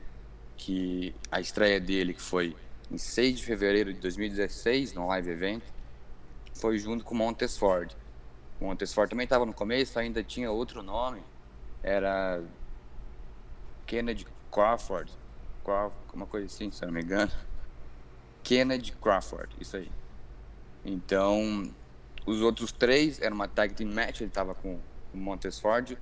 que a estreia dele, que foi em 6 de fevereiro de 2016, no live event, foi junto com o Montesford. O Montesford também estava no começo, ainda tinha outro nome. Era Kennedy Crawford. Uma coisa assim, se eu não me engano. Kennedy Crawford, isso aí. Então, os outros três eram uma tag team match, ele estava com o Montesford.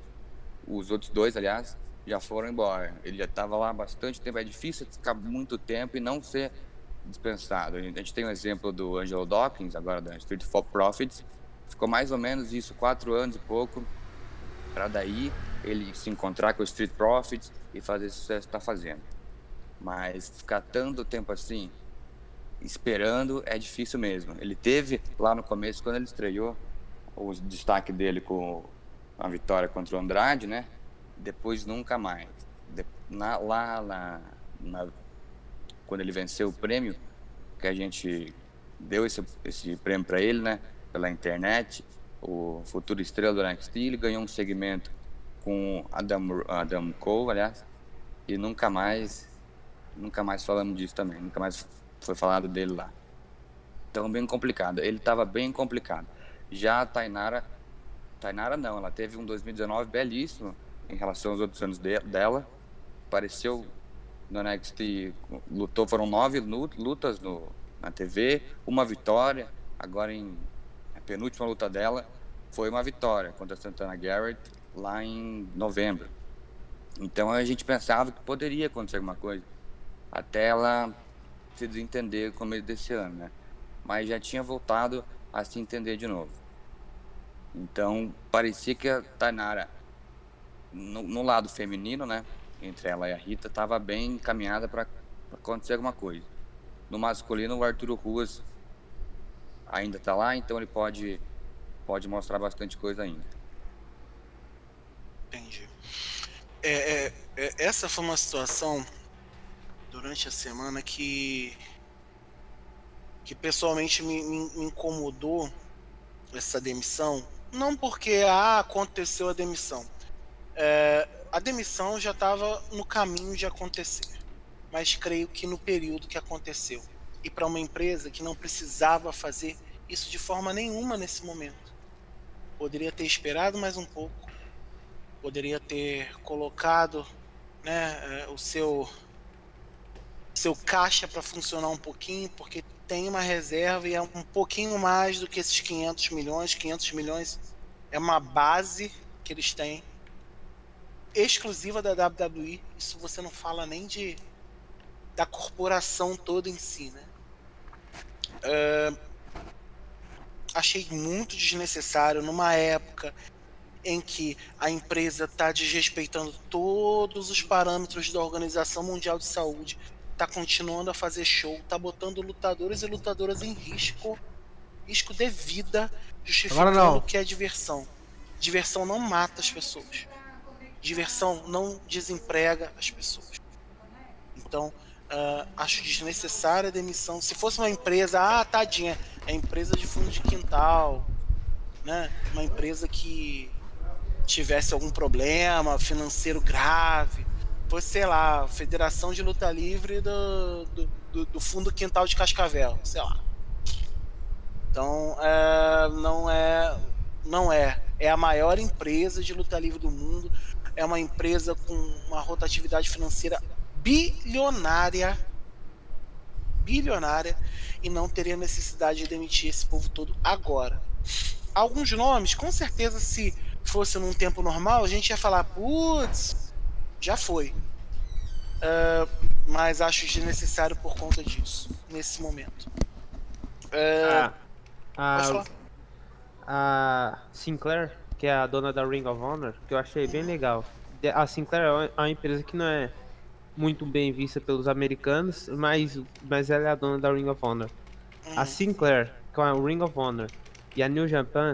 Os outros dois, aliás, já foram embora. Ele já estava lá há bastante tempo. É difícil ficar muito tempo e não ser dispensado. A gente tem o exemplo do Angelo Dawkins, agora da Street for Profits. Ficou mais ou menos isso, quatro anos e pouco, para daí ele se encontrar com o Street Profits e fazer esse sucesso que está fazendo. Mas ficar tanto tempo assim, esperando, é difícil mesmo. Ele teve lá no começo, quando ele estreou, o destaque dele com a vitória contra o Andrade, né? Depois nunca mais. De- na- lá na, na- quando ele venceu o prêmio, que a gente deu esse, esse prêmio para ele, né? Pela internet, o futuro estrela do NXT, ele ganhou um segmento com Adam, Adam Cole, aliás, e nunca mais, nunca mais falamos disso também, nunca mais foi falado dele lá. Tão bem complicado. Ele estava bem complicado. Já a Tainara, Tainara não, ela teve um 2019 belíssimo em relação aos outros anos de, dela. Apareceu no NXT, lutou, foram nove lutas no, na TV, uma vitória. Agora em a penúltima luta dela foi uma vitória contra a Santana Garrett lá em novembro. Então a gente pensava que poderia acontecer alguma coisa até ela se desentender com o começo desse ano, né? Mas já tinha voltado a se entender de novo. Então parecia que a Tainara, no, no lado feminino, né? Entre ela e a Rita, estava bem encaminhada para acontecer alguma coisa. No masculino, o Arturo Ruas ainda está lá, então ele pode, pode mostrar bastante coisa ainda. Entendi. É, é, é, essa foi uma situação durante a semana que que pessoalmente me, me, incomodou essa demissão. Não porque ah, aconteceu a demissão. É, a demissão já estava no caminho de acontecer, mas creio que no período que aconteceu e para uma empresa que não precisava fazer isso de forma nenhuma nesse momento. Poderia ter esperado mais um pouco, poderia ter colocado né, é, o seu seu caixa para funcionar um pouquinho, porque tem uma reserva e é um pouquinho mais do que esses 500 milhões. 500 milhões é uma base que eles têm exclusiva da WWE. Isso você não fala nem de da corporação toda em si, né? Uh, achei muito desnecessário numa época em que a empresa está desrespeitando todos os parâmetros da Organização Mundial de Saúde, está continuando a fazer show, está botando lutadores e lutadoras em risco, risco de vida, justificando o que é diversão. Diversão não mata as pessoas. Diversão não desemprega as pessoas. Então, uh, acho desnecessária a demissão. Se fosse uma empresa, ah, tadinha, é empresa de fundo de quintal, né? Uma empresa que tivesse algum problema financeiro grave, fosse, sei lá, Federação de Luta Livre do, do, do, do Fundo Quintal de Cascavel, sei lá. Então, é, não é, não é. É a maior empresa de luta livre do mundo é uma empresa com uma rotatividade financeira bilionária, bilionária, e não teria necessidade de demitir esse povo todo agora. Alguns nomes, com certeza, se fosse num tempo normal, a gente ia falar, putz, já foi. Uh, mas acho desnecessário por conta disso, nesse momento. Uh, a, a Sinclair que é a dona da Ring of Honor, que eu achei bem legal. A Sinclair é uma empresa que não é muito bem vista pelos americanos, mas, mas ela é a dona da Ring of Honor. A uhum. Sinclair, com a Ring of Honor, e a New Japan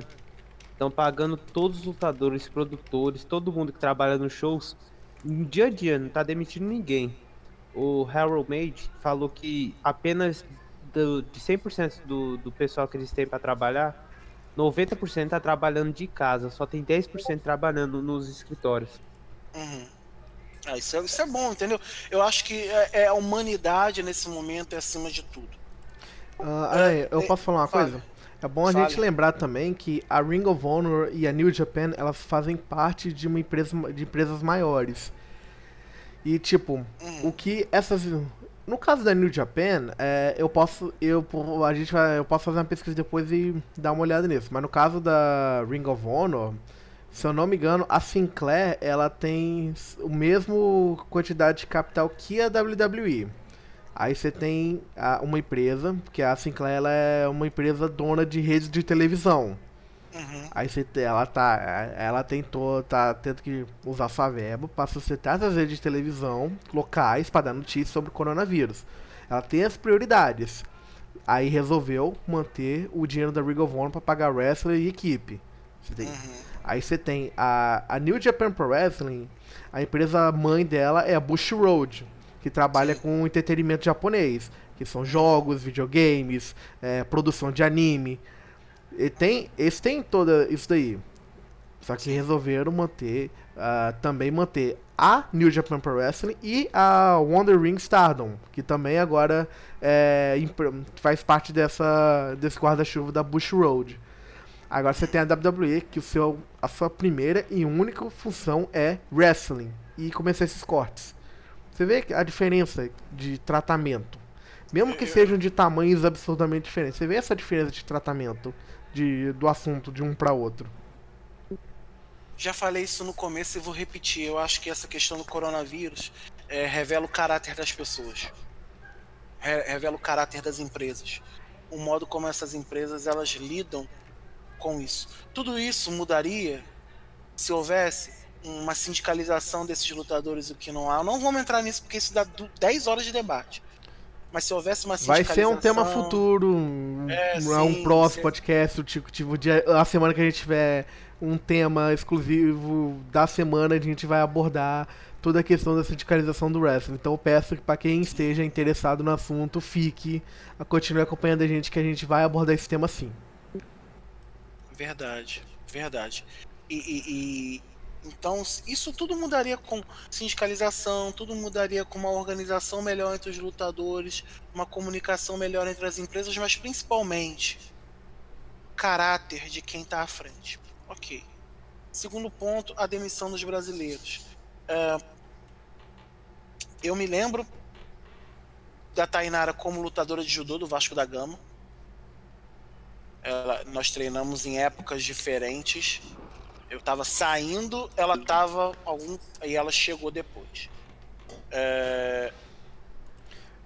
estão pagando todos os lutadores, produtores, todo mundo que trabalha nos shows no dia a dia, não tá demitindo ninguém. O Harold Mage falou que apenas do, de 100% do, do pessoal que eles têm para trabalhar, 90% tá trabalhando de casa, só tem 10% trabalhando nos escritórios. Uhum. Ah, isso, é, isso é bom, entendeu? Eu acho que é, é a humanidade nesse momento é acima de tudo. Uh, é, eu posso falar uma fale. coisa? É bom a fale. gente lembrar também que a Ring of Honor e a New Japan elas fazem parte de uma empresa de empresas maiores. E tipo, uhum. o que essas no caso da New Japan, é, eu posso eu a gente vai, eu posso fazer uma pesquisa depois e dar uma olhada nisso. Mas no caso da Ring of Honor, se eu não me engano, a Sinclair ela tem o mesmo quantidade de capital que a WWE. Aí você tem a, uma empresa, porque a Sinclair ela é uma empresa dona de redes de televisão. Uhum. Aí você, ela tá, ela tentou, tá tendo que usar sua verba para suscitar essas redes de televisão locais para dar notícias sobre o coronavírus. Ela tem as prioridades. Aí resolveu manter o dinheiro da Ring of Honor para pagar wrestler e equipe. Uhum. Aí você tem a, a New Japan Pro Wrestling, a empresa mãe dela é a Bush Road, que trabalha Sim. com entretenimento japonês, que são jogos, videogames, é, produção de anime. E tem, tem toda isso daí. Só que resolveram manter, uh, também manter a New Japan Pro Wrestling e a Wonder Ring Stardom, que também agora é, faz parte dessa, desse guarda-chuva da Bush Road. Agora você tem a WWE, que o seu, a sua primeira e única função é wrestling. E começar esses cortes. Você vê a diferença de tratamento. Mesmo que sejam de tamanhos absurdamente diferentes. Você vê essa diferença de tratamento de, do assunto de um para outro. Já falei isso no começo e vou repetir. Eu acho que essa questão do coronavírus é, revela o caráter das pessoas. Re revela o caráter das empresas. O modo como essas empresas elas lidam com isso. Tudo isso mudaria se houvesse uma sindicalização desses lutadores, o que não há. Não vamos entrar nisso porque isso dá 10 horas de debate. Mas se houvesse uma Vai ser um tema futuro, um, é, um sim, próximo podcast, tipo, tipo dia, a semana que a gente tiver um tema exclusivo da semana, a gente vai abordar toda a questão da sindicalização do wrestling. Então eu peço que para quem esteja interessado no assunto, fique, continue acompanhando a gente que a gente vai abordar esse tema sim. Verdade, verdade. E, e, e, então isso tudo mudaria com sindicalização, tudo mudaria com uma organização melhor entre os lutadores, uma comunicação melhor entre as empresas, mas principalmente caráter de quem está à frente. Ok. Segundo ponto, a demissão dos brasileiros. Uh, eu me lembro da Tainara como lutadora de judô do Vasco da Gama. Ela, nós treinamos em épocas diferentes. Eu estava saindo, ela estava algum e ela chegou depois. É...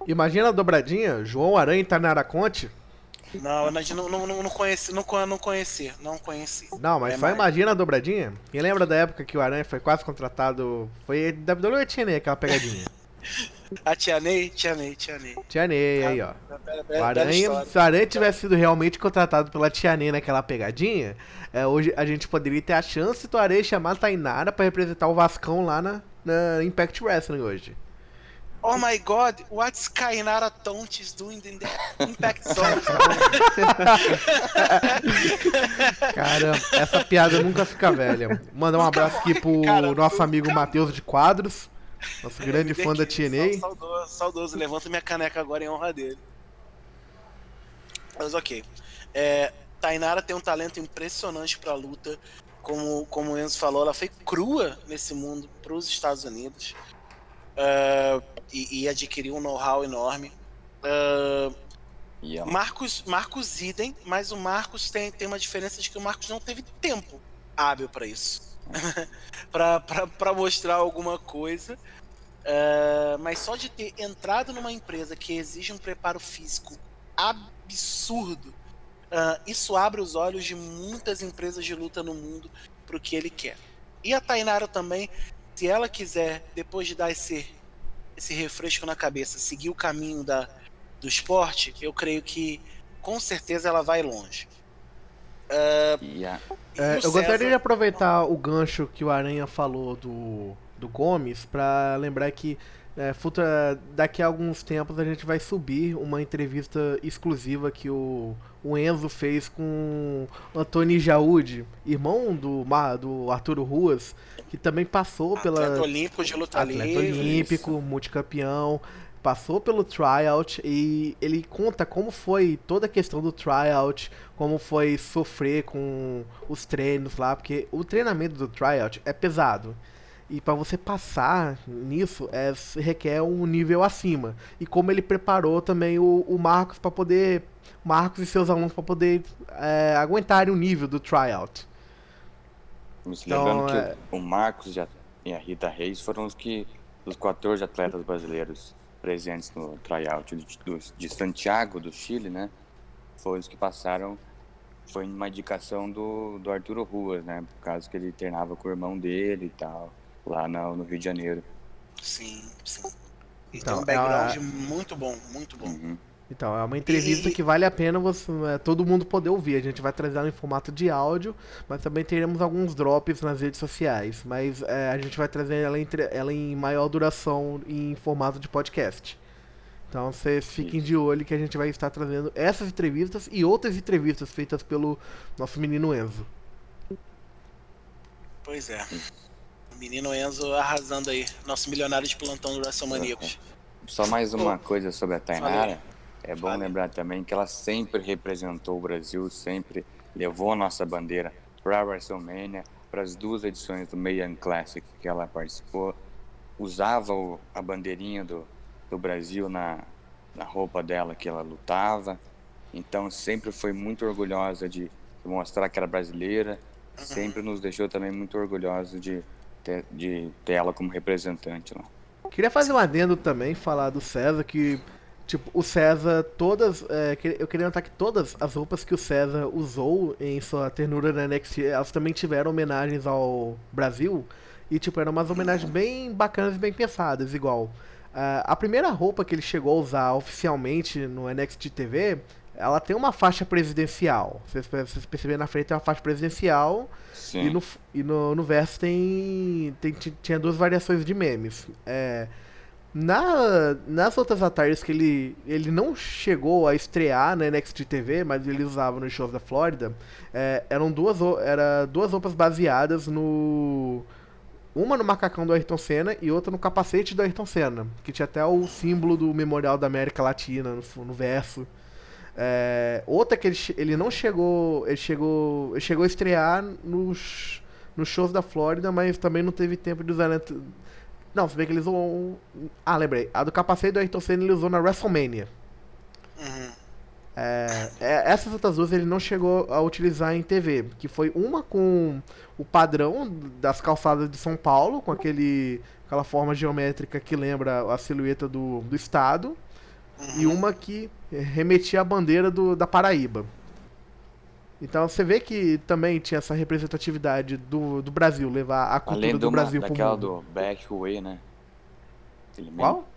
Imagina a dobradinha, João Aranha e Tainara Conte. Não, eu não, não, não conheci, não, não conheci, não conheci. Não, mas é só mais... imagina a dobradinha. Quem lembra da época que o Aranha foi quase contratado? Foi WWE Tia Ney, aquela pegadinha? a Tia Ney, Tia Ney, Tia Ney. Tia Ney, aí ó. o Aranha, se o Aranha tivesse sido realmente contratado pela Tia Ney naquela pegadinha, é, hoje a gente poderia ter a chance do Aranha chamar a Tainara pra representar o Vascão lá na, na Impact Wrestling hoje. Oh my god, what's Kainara Tontes doing in the Impact Zone? Cara, essa piada nunca fica velha. Mandar um abraço aqui pro Cara, nosso amigo Matheus de Quadros, nosso grande fã da TNA. Saudoso, saudoso, levanta minha caneca agora em honra dele. Mas ok. É, Tainara tem um talento impressionante pra luta. Como, como o Enzo falou, ela foi crua nesse mundo pros Estados Unidos. Uh, e, e adquiriu um know-how enorme. Uh, yeah. Marcos, Marcos idem, mas o Marcos tem, tem uma diferença de que o Marcos não teve tempo hábil para isso. para mostrar alguma coisa. Uh, mas só de ter entrado numa empresa que exige um preparo físico absurdo, uh, isso abre os olhos de muitas empresas de luta no mundo para o que ele quer. E a Tainara também, se ela quiser, depois de dar esse esse refresco na cabeça, seguir o caminho da, do esporte, eu creio que com certeza ela vai longe. Uh, yeah. é, eu César... gostaria de aproveitar o gancho que o Aranha falou do, do Gomes para lembrar que é, futura, daqui a alguns tempos a gente vai subir uma entrevista exclusiva que o, o Enzo fez com Antônio Jaúde, irmão do, do Arturo Ruas, que também passou pela. Atleta olímpico de luta Atleta livre. olímpico, isso. multicampeão. Passou pelo tryout e ele conta como foi toda a questão do tryout, como foi sofrer com os treinos lá, porque o treinamento do tryout é pesado. E para você passar nisso, é, requer um nível acima. E como ele preparou também o, o Marcos para poder. Marcos e seus alunos para poder é, aguentarem o nível do tryout. Se então, lembrando é... que o Marcos e a Rita Reis foram os que dos 14 atletas brasileiros presentes no tryout de, de Santiago, do Chile, né? Foi os que passaram. Foi uma indicação do, do Arturo Ruas, né? Por causa que ele treinava com o irmão dele e tal, lá no, no Rio de Janeiro. Sim, sim. E então, tem um background é... muito bom, muito bom. Uhum. Então, é uma entrevista e... que vale a pena você, é, todo mundo poder ouvir. A gente vai trazer ela em formato de áudio, mas também teremos alguns drops nas redes sociais. Mas é, a gente vai trazer ela, entre, ela em maior duração em formato de podcast. Então vocês fiquem de olho que a gente vai estar trazendo essas entrevistas e outras entrevistas feitas pelo nosso menino Enzo. Pois é. Menino Enzo arrasando aí. Nosso milionário de plantão do WrestleManiacos. Só mais uma coisa sobre a. Tainara. É bom lembrar também que ela sempre representou o Brasil, sempre levou a nossa bandeira para a WrestleMania, para as duas edições do Mae Young Classic que ela participou. Usava o- a bandeirinha do, do Brasil na, na roupa dela que ela lutava. Então sempre foi muito orgulhosa de, de mostrar que era brasileira. Sempre nos deixou também muito orgulhosos de ter, de ter ela como representante lá. Queria fazer um adendo também, falar do César, que, tipo, o César, todas. é, eu queria notar que todas as roupas que o César usou em sua ternura na NXT, elas também tiveram homenagens ao Brasil. E, tipo, eram umas homenagens bem bacanas e bem pensadas, igual. ah, a primeira roupa que ele chegou a usar oficialmente no NXT TV, ela tem uma faixa presidencial. Vocês, vocês perceberam na frente tem uma faixa presidencial. Sim. E no, e no, no verso tem, tem- ti- Tinha duas variações de memes. É, na, nas outras attires que ele, ele não chegou a estrear na NXT TV, mas ele usava nos shows da Flórida, é, eram duas, era duas roupas baseadas no. Uma no macacão do Ayrton Senna e outra no capacete do Ayrton Senna, que tinha até o símbolo do Memorial da América Latina no, no verso. É, outra que ele, ele não chegou. Ele chegou. Ele chegou a estrear nos, nos shows da Flórida, mas também não teve tempo de usar. né, Não, se bem que ele usou. um- Ah, lembrei. A do capacete do Ayrton Senna ele usou na WrestleMania. Uhum. É, é, essas outras duas ele não chegou a utilizar em TV, que foi uma com o padrão das calçadas de São Paulo, com aquele, aquela forma geométrica que lembra a silhueta do, do estado, e uma que remetia à bandeira do, da Paraíba. Então você vê que também tinha essa representatividade do, do Brasil, levar a cultura Além do uma, Brasil pro daquela mundo. do Back Way, né? Aquele meme. Qual?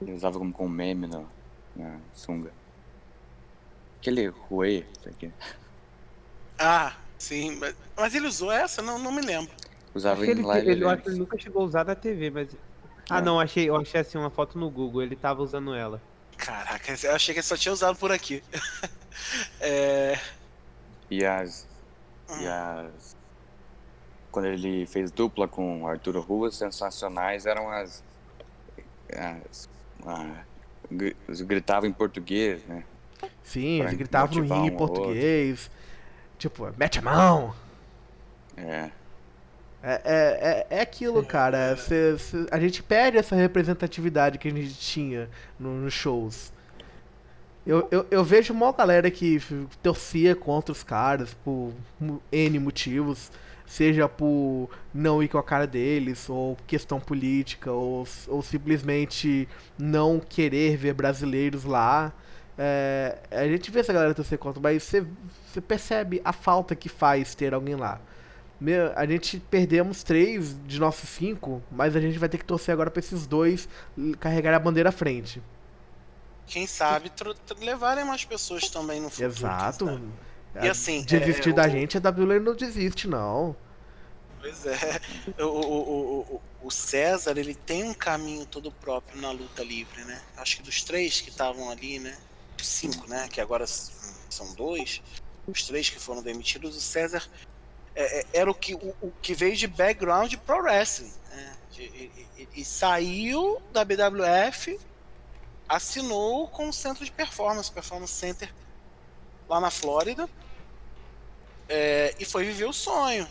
Ele usava como, como meme no, na sunga. Aquele Huey, isso aqui. Ah, sim. Mas, mas ele usou essa? Não, não me lembro. Usava que em ele, live ele, eu acho que ele nunca chegou a usar da TV, mas. Ah, É. não, achei, eu achei assim uma foto no Google, ele tava usando ela. Caraca, eu achei que ele só tinha usado por aqui. é, E as. E as. Quando ele fez dupla com o Arturo Ruas, sensacionais eram as. as gritavam em português, né? Sim, pra eles gritavam no em um outro. português. Tipo, mete a mão! É. É, é, é, é aquilo, cara. Cê- cê- a gente perde essa representatividade que a gente tinha no- nos shows. Eu, eu, eu vejo uma galera que torcia contra os caras por N motivos, seja por não ir com a cara deles, ou questão política, ou, ou simplesmente não querer ver brasileiros lá. É, a gente vê essa galera torcer contra, mas você percebe a falta que faz ter alguém lá. Meu, a gente perdemos três de nossos cinco, mas a gente vai ter que torcer agora pra esses dois carregar a bandeira à frente. quem sabe levarem mais pessoas também no futuro. Exato. E assim, Desistir é, da o- gente, a WWE não desiste, não. Pois é. O, o, o, o, César, ele tem um caminho todo próprio na luta livre, né? Acho que dos três que estavam ali, né? Cinco, né? Que agora são dois. Os três que foram demitidos, o César é, é, era o que, o, o que veio de background pro wrestling. né? De- e, e- e saiu da BWF, assinou com o centro de performance, Performance Center, lá na Flórida. é, e foi viver o sonho.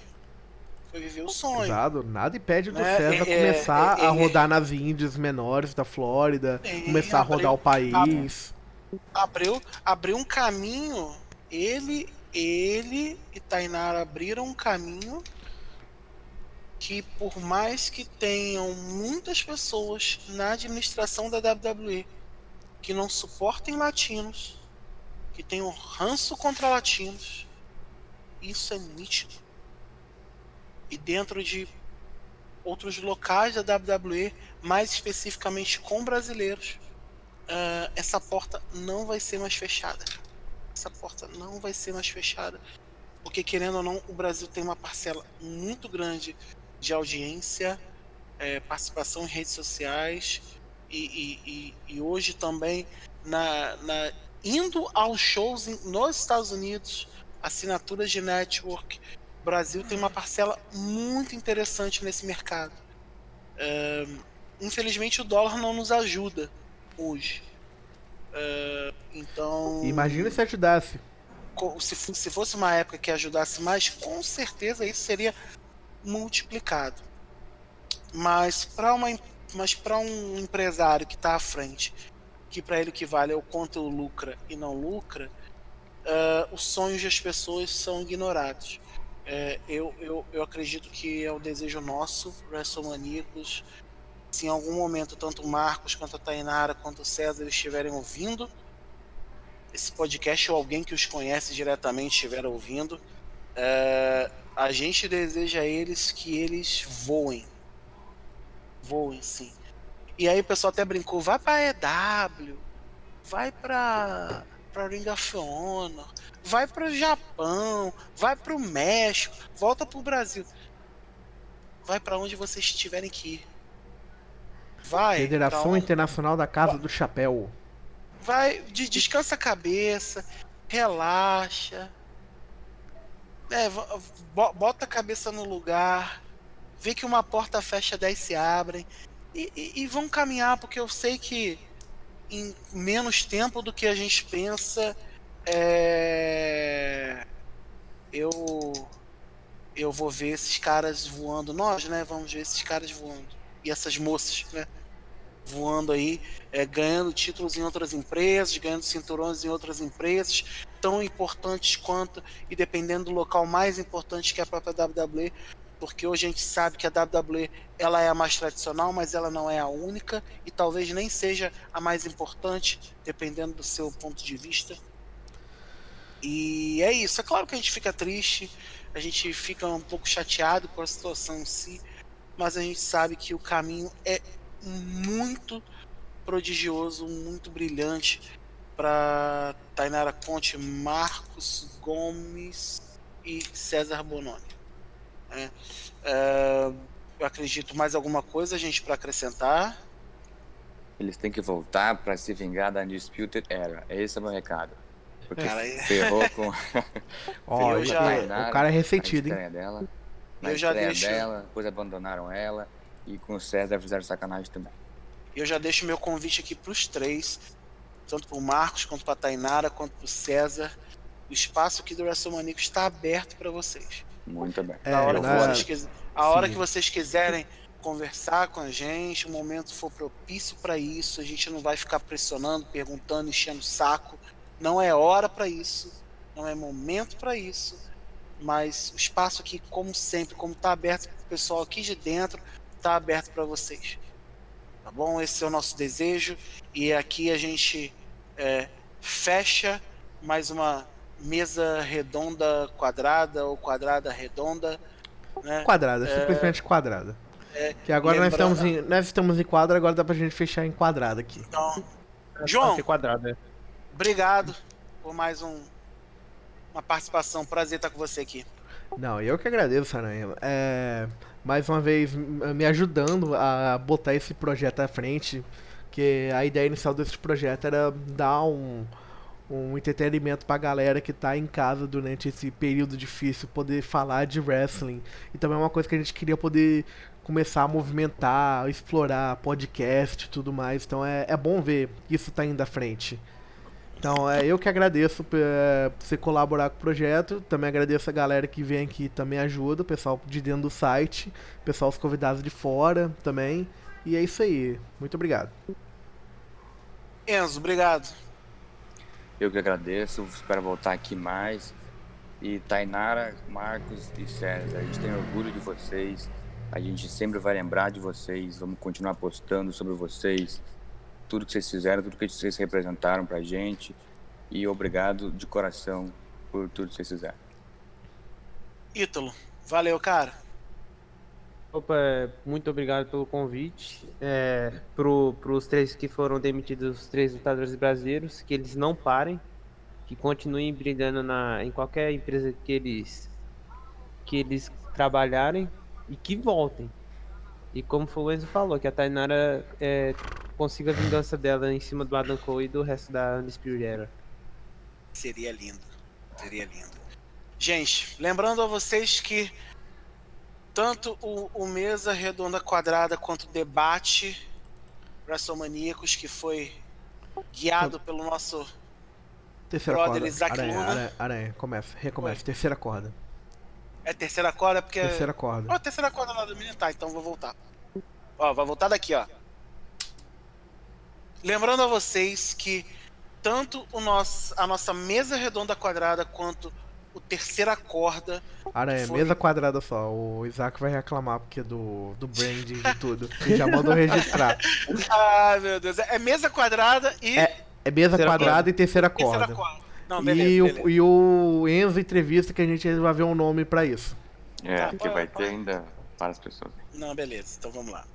Foi viver o sonho. Exato. Nada impede do Né, César é, começar é, a é, rodar nas índias menores da Flórida, É, começar a rodar o país. abriu, abriu um caminho. Ele, ele e Tainara abriram um caminho que, por mais que tenham muitas pessoas na administração da WWE que não suportem latinos, que tenham ranço contra latinos, isso é nítido. E dentro de outros locais da WWE, mais especificamente com brasileiros, ah, essa porta não vai ser mais fechada. Essa porta não vai ser mais fechada. Porque, querendo ou não, o Brasil tem uma parcela muito grande de audiência, eh, participação em redes sociais e, e- e- hoje também na, na- indo aos shows nos Estados Unidos, assinaturas de network, o Brasil tem uma parcela muito interessante nesse mercado. É, infelizmente o dólar não nos ajuda hoje. É, então. Imagina se ajudasse. Se, se fosse uma época que ajudasse mais, com certeza isso seria multiplicado. Mas para uma mas para um empresário que está à frente, que para ele o que vale é o quanto lucra e não lucra, uh, os sonhos das pessoas são ignorados. Uh, eu, eu, eu acredito que é o desejo nosso, WrestleManiacos, se em algum momento tanto o Marcos quanto a Tainara quanto o César estiverem ouvindo esse podcast ou alguém que os conhece diretamente estiver ouvindo, uh, a gente deseja a eles que eles voem. Voem, sim. E aí o pessoal até brincou, vai pra EW, vai pra, pra Ring of Honor, vai pro Japão, vai pro México, volta pro Brasil. Vai para onde vocês tiverem que ir. Vai. Federação Internacional da Casa do Chapéu. Vai, de, descansa a cabeça, relaxa. É, bota a cabeça no lugar, vê que uma porta fecha, dez se abrem. E, e, e vão caminhar, porque eu sei que em menos tempo do que a gente pensa, é... eu eu vou ver esses caras voando. Nós, né? Vamos ver esses caras voando. E essas moças, né? Voando aí, é, ganhando títulos em outras empresas, ganhando cinturões em outras empresas, tão importantes quanto, e dependendo do local mais importante que a própria WWE, porque hoje a gente sabe que a WWE ela é a mais tradicional, mas ela não é a única e talvez nem seja a mais importante, dependendo do seu ponto de vista. E é isso. É claro que a gente fica triste, a gente fica um pouco chateado com a situação em si, mas a gente sabe que o caminho é muito prodigioso, muito brilhante para Tainara Conte, Marcos Gomes e César Bononi. É, é, eu acredito mais alguma coisa, gente, para acrescentar. Eles têm que voltar para se vingar da Undisputed Era. Esse é o meu recado. Porque Cara, ferrou com. Já- o cara é ressentido, hein? dela. Na Eu já deixo- dela, depois abandonaram ela. E com o César fizeram sacanagem também. Eu já deixo meu convite aqui para os três, tanto para o Marcos, quanto para a Tainara, quanto para o César. O espaço aqui do WrestleManiaco está aberto para vocês. Muito bem. É, a hora, que, na- vocês, quis- a hora que vocês quiserem conversar com a gente, o momento for propício para isso, a gente não vai ficar pressionando, perguntando, enchendo o saco. Não é hora para isso, não é momento para isso. Mas o espaço aqui, como sempre, como está aberto para o pessoal aqui de dentro, está aberto para vocês. Tá bom? Esse é o nosso desejo. E aqui a gente é, fecha mais uma mesa redonda quadrada ou quadrada redonda. Né? Quadrada, simplesmente quadrada. É, que agora nós estamos, em, nós estamos em quadra, agora dá pra gente fechar em quadrada aqui. Então, Pode João, ser quadrado, é. obrigado por mais um, uma participação. Prazer estar com você aqui. Não, eu que agradeço, Aranha. É, mais uma vez me ajudando a botar esse projeto à frente. Que a ideia inicial desse projeto era dar um, um entretenimento pra galera que tá em casa durante esse período difícil, poder falar de wrestling. E também é uma coisa que a gente queria poder começar a movimentar, explorar podcast e tudo mais. Então é, é bom ver que isso tá indo à frente. Então, é eu que agradeço por, é, você colaborar com o projeto. Também agradeço a galera que vem aqui também ajuda, o pessoal de dentro do site, o pessoal os convidados de fora também. E é isso aí. Muito obrigado. Enzo, obrigado. Eu que agradeço, espero voltar aqui mais. E Tainara, Marcos e César, a gente tem orgulho de vocês. A gente sempre vai lembrar de vocês. Vamos continuar postando sobre vocês. Tudo que vocês fizeram, tudo que vocês representaram pra gente. E obrigado de coração por tudo que vocês fizeram. Ítalo, valeu, cara. Opa, muito obrigado pelo convite. É, pro, pros três que foram demitidos, os três lutadores brasileiros, que eles não parem, que continuem brilhando na, em qualquer empresa que eles, que eles trabalharem e que voltem. E como o Enzo falou, que a Tainara é, consiga a vingança dela em cima do Adam Cole e do resto da Undisputed Era. Seria lindo. Seria lindo. Gente, lembrando a vocês que tanto o, o Mesa Redonda Quadrada quanto o debate WrestleManiacos, que foi guiado pelo nosso Terceira brother corda. Isaac aranha, Luna. aranha, aranha, começa, recomeça. Oi. Terceira corda. É terceira corda, porque. Terceira corda. Ó, terceira corda lá do menino. Tá, então vou voltar. Ó, vai voltar daqui, ó. Lembrando a vocês que tanto o nosso, a nossa mesa redonda quadrada quanto o terceira corda. Aranha, Foi. mesa quadrada só. O Isaac vai reclamar porque do, do branding de tudo. E já mandou registrar. Ai, meu Deus. É mesa quadrada e É, É mesa Terceira quadrada e terceira terceira corda. corda. Não, beleza, e, beleza. O, e o Enzo entrevista que a gente vai ver um nome pra isso. É, Tá, porque vai pode. ter ainda várias pessoas. Não, beleza. Então vamos lá.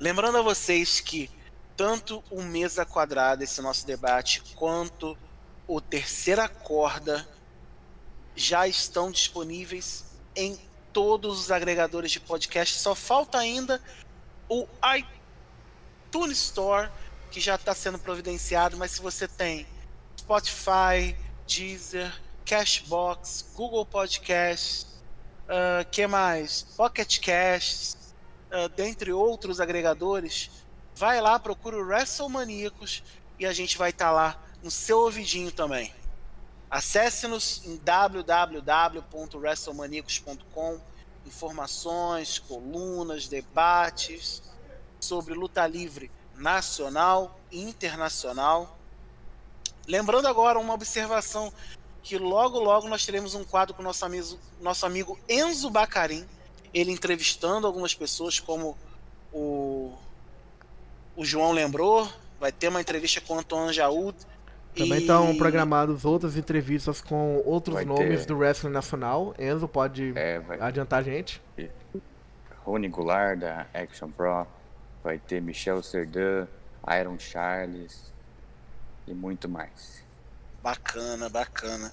Lembrando a vocês que tanto o Mesa Quadrada, esse nosso debate, quanto o Terceira Corda já estão disponíveis em todos os agregadores de podcast. Só falta ainda o iTunes Store, que já está sendo providenciado, mas se você tem Spotify, Deezer, Cashbox, Google Podcasts, ah, que mais? Pocket Casts, ah, dentre outros agregadores, vai lá, procura o WrestleManiacos e a gente vai estar lá no seu ouvidinho também. Acesse-nos em www.wrestlemaniacos.com informações, colunas, debates sobre luta livre nacional e internacional. Lembrando agora uma observação que logo logo nós teremos um quadro com nosso amigo, nosso amigo Enzo Bacarim, ele entrevistando algumas pessoas como o, o João lembrou, vai ter uma entrevista com o Antônio Jaúd. Também e- estão programadas outras entrevistas com outros Vai nomes ter. do wrestling nacional. Enzo pode É, vai adiantar a gente. Rony Goulart da Action Pro, vai ter Michel Serdan, Iron Charles e muito mais. Bacana, bacana.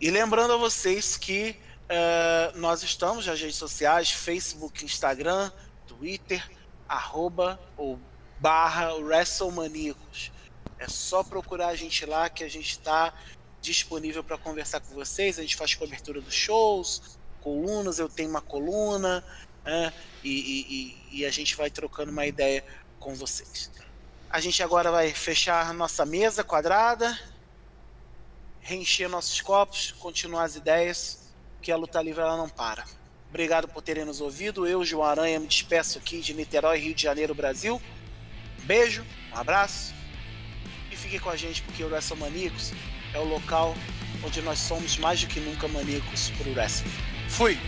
E lembrando a vocês que eh, nós estamos nas redes sociais, Facebook, Instagram, Twitter, arroba ou barra WrestleManiacos. É só procurar a gente lá que a gente está disponível para conversar com vocês. A gente faz cobertura dos shows, colunas, eu tenho uma coluna, né? e, e- e- a gente vai trocando uma ideia com vocês. A gente agora vai fechar nossa mesa quadrada, reencher nossos copos, continuar as ideias, que a luta livre ela não para. Obrigado por terem nos ouvido. Eu, João Aranha, me despeço aqui de Niterói, Rio de Janeiro, Brasil. Beijo, um abraço e fique com a gente porque o Wrestle Maníacos é o local onde nós somos mais do que nunca maníacos pro wrestling. Fui!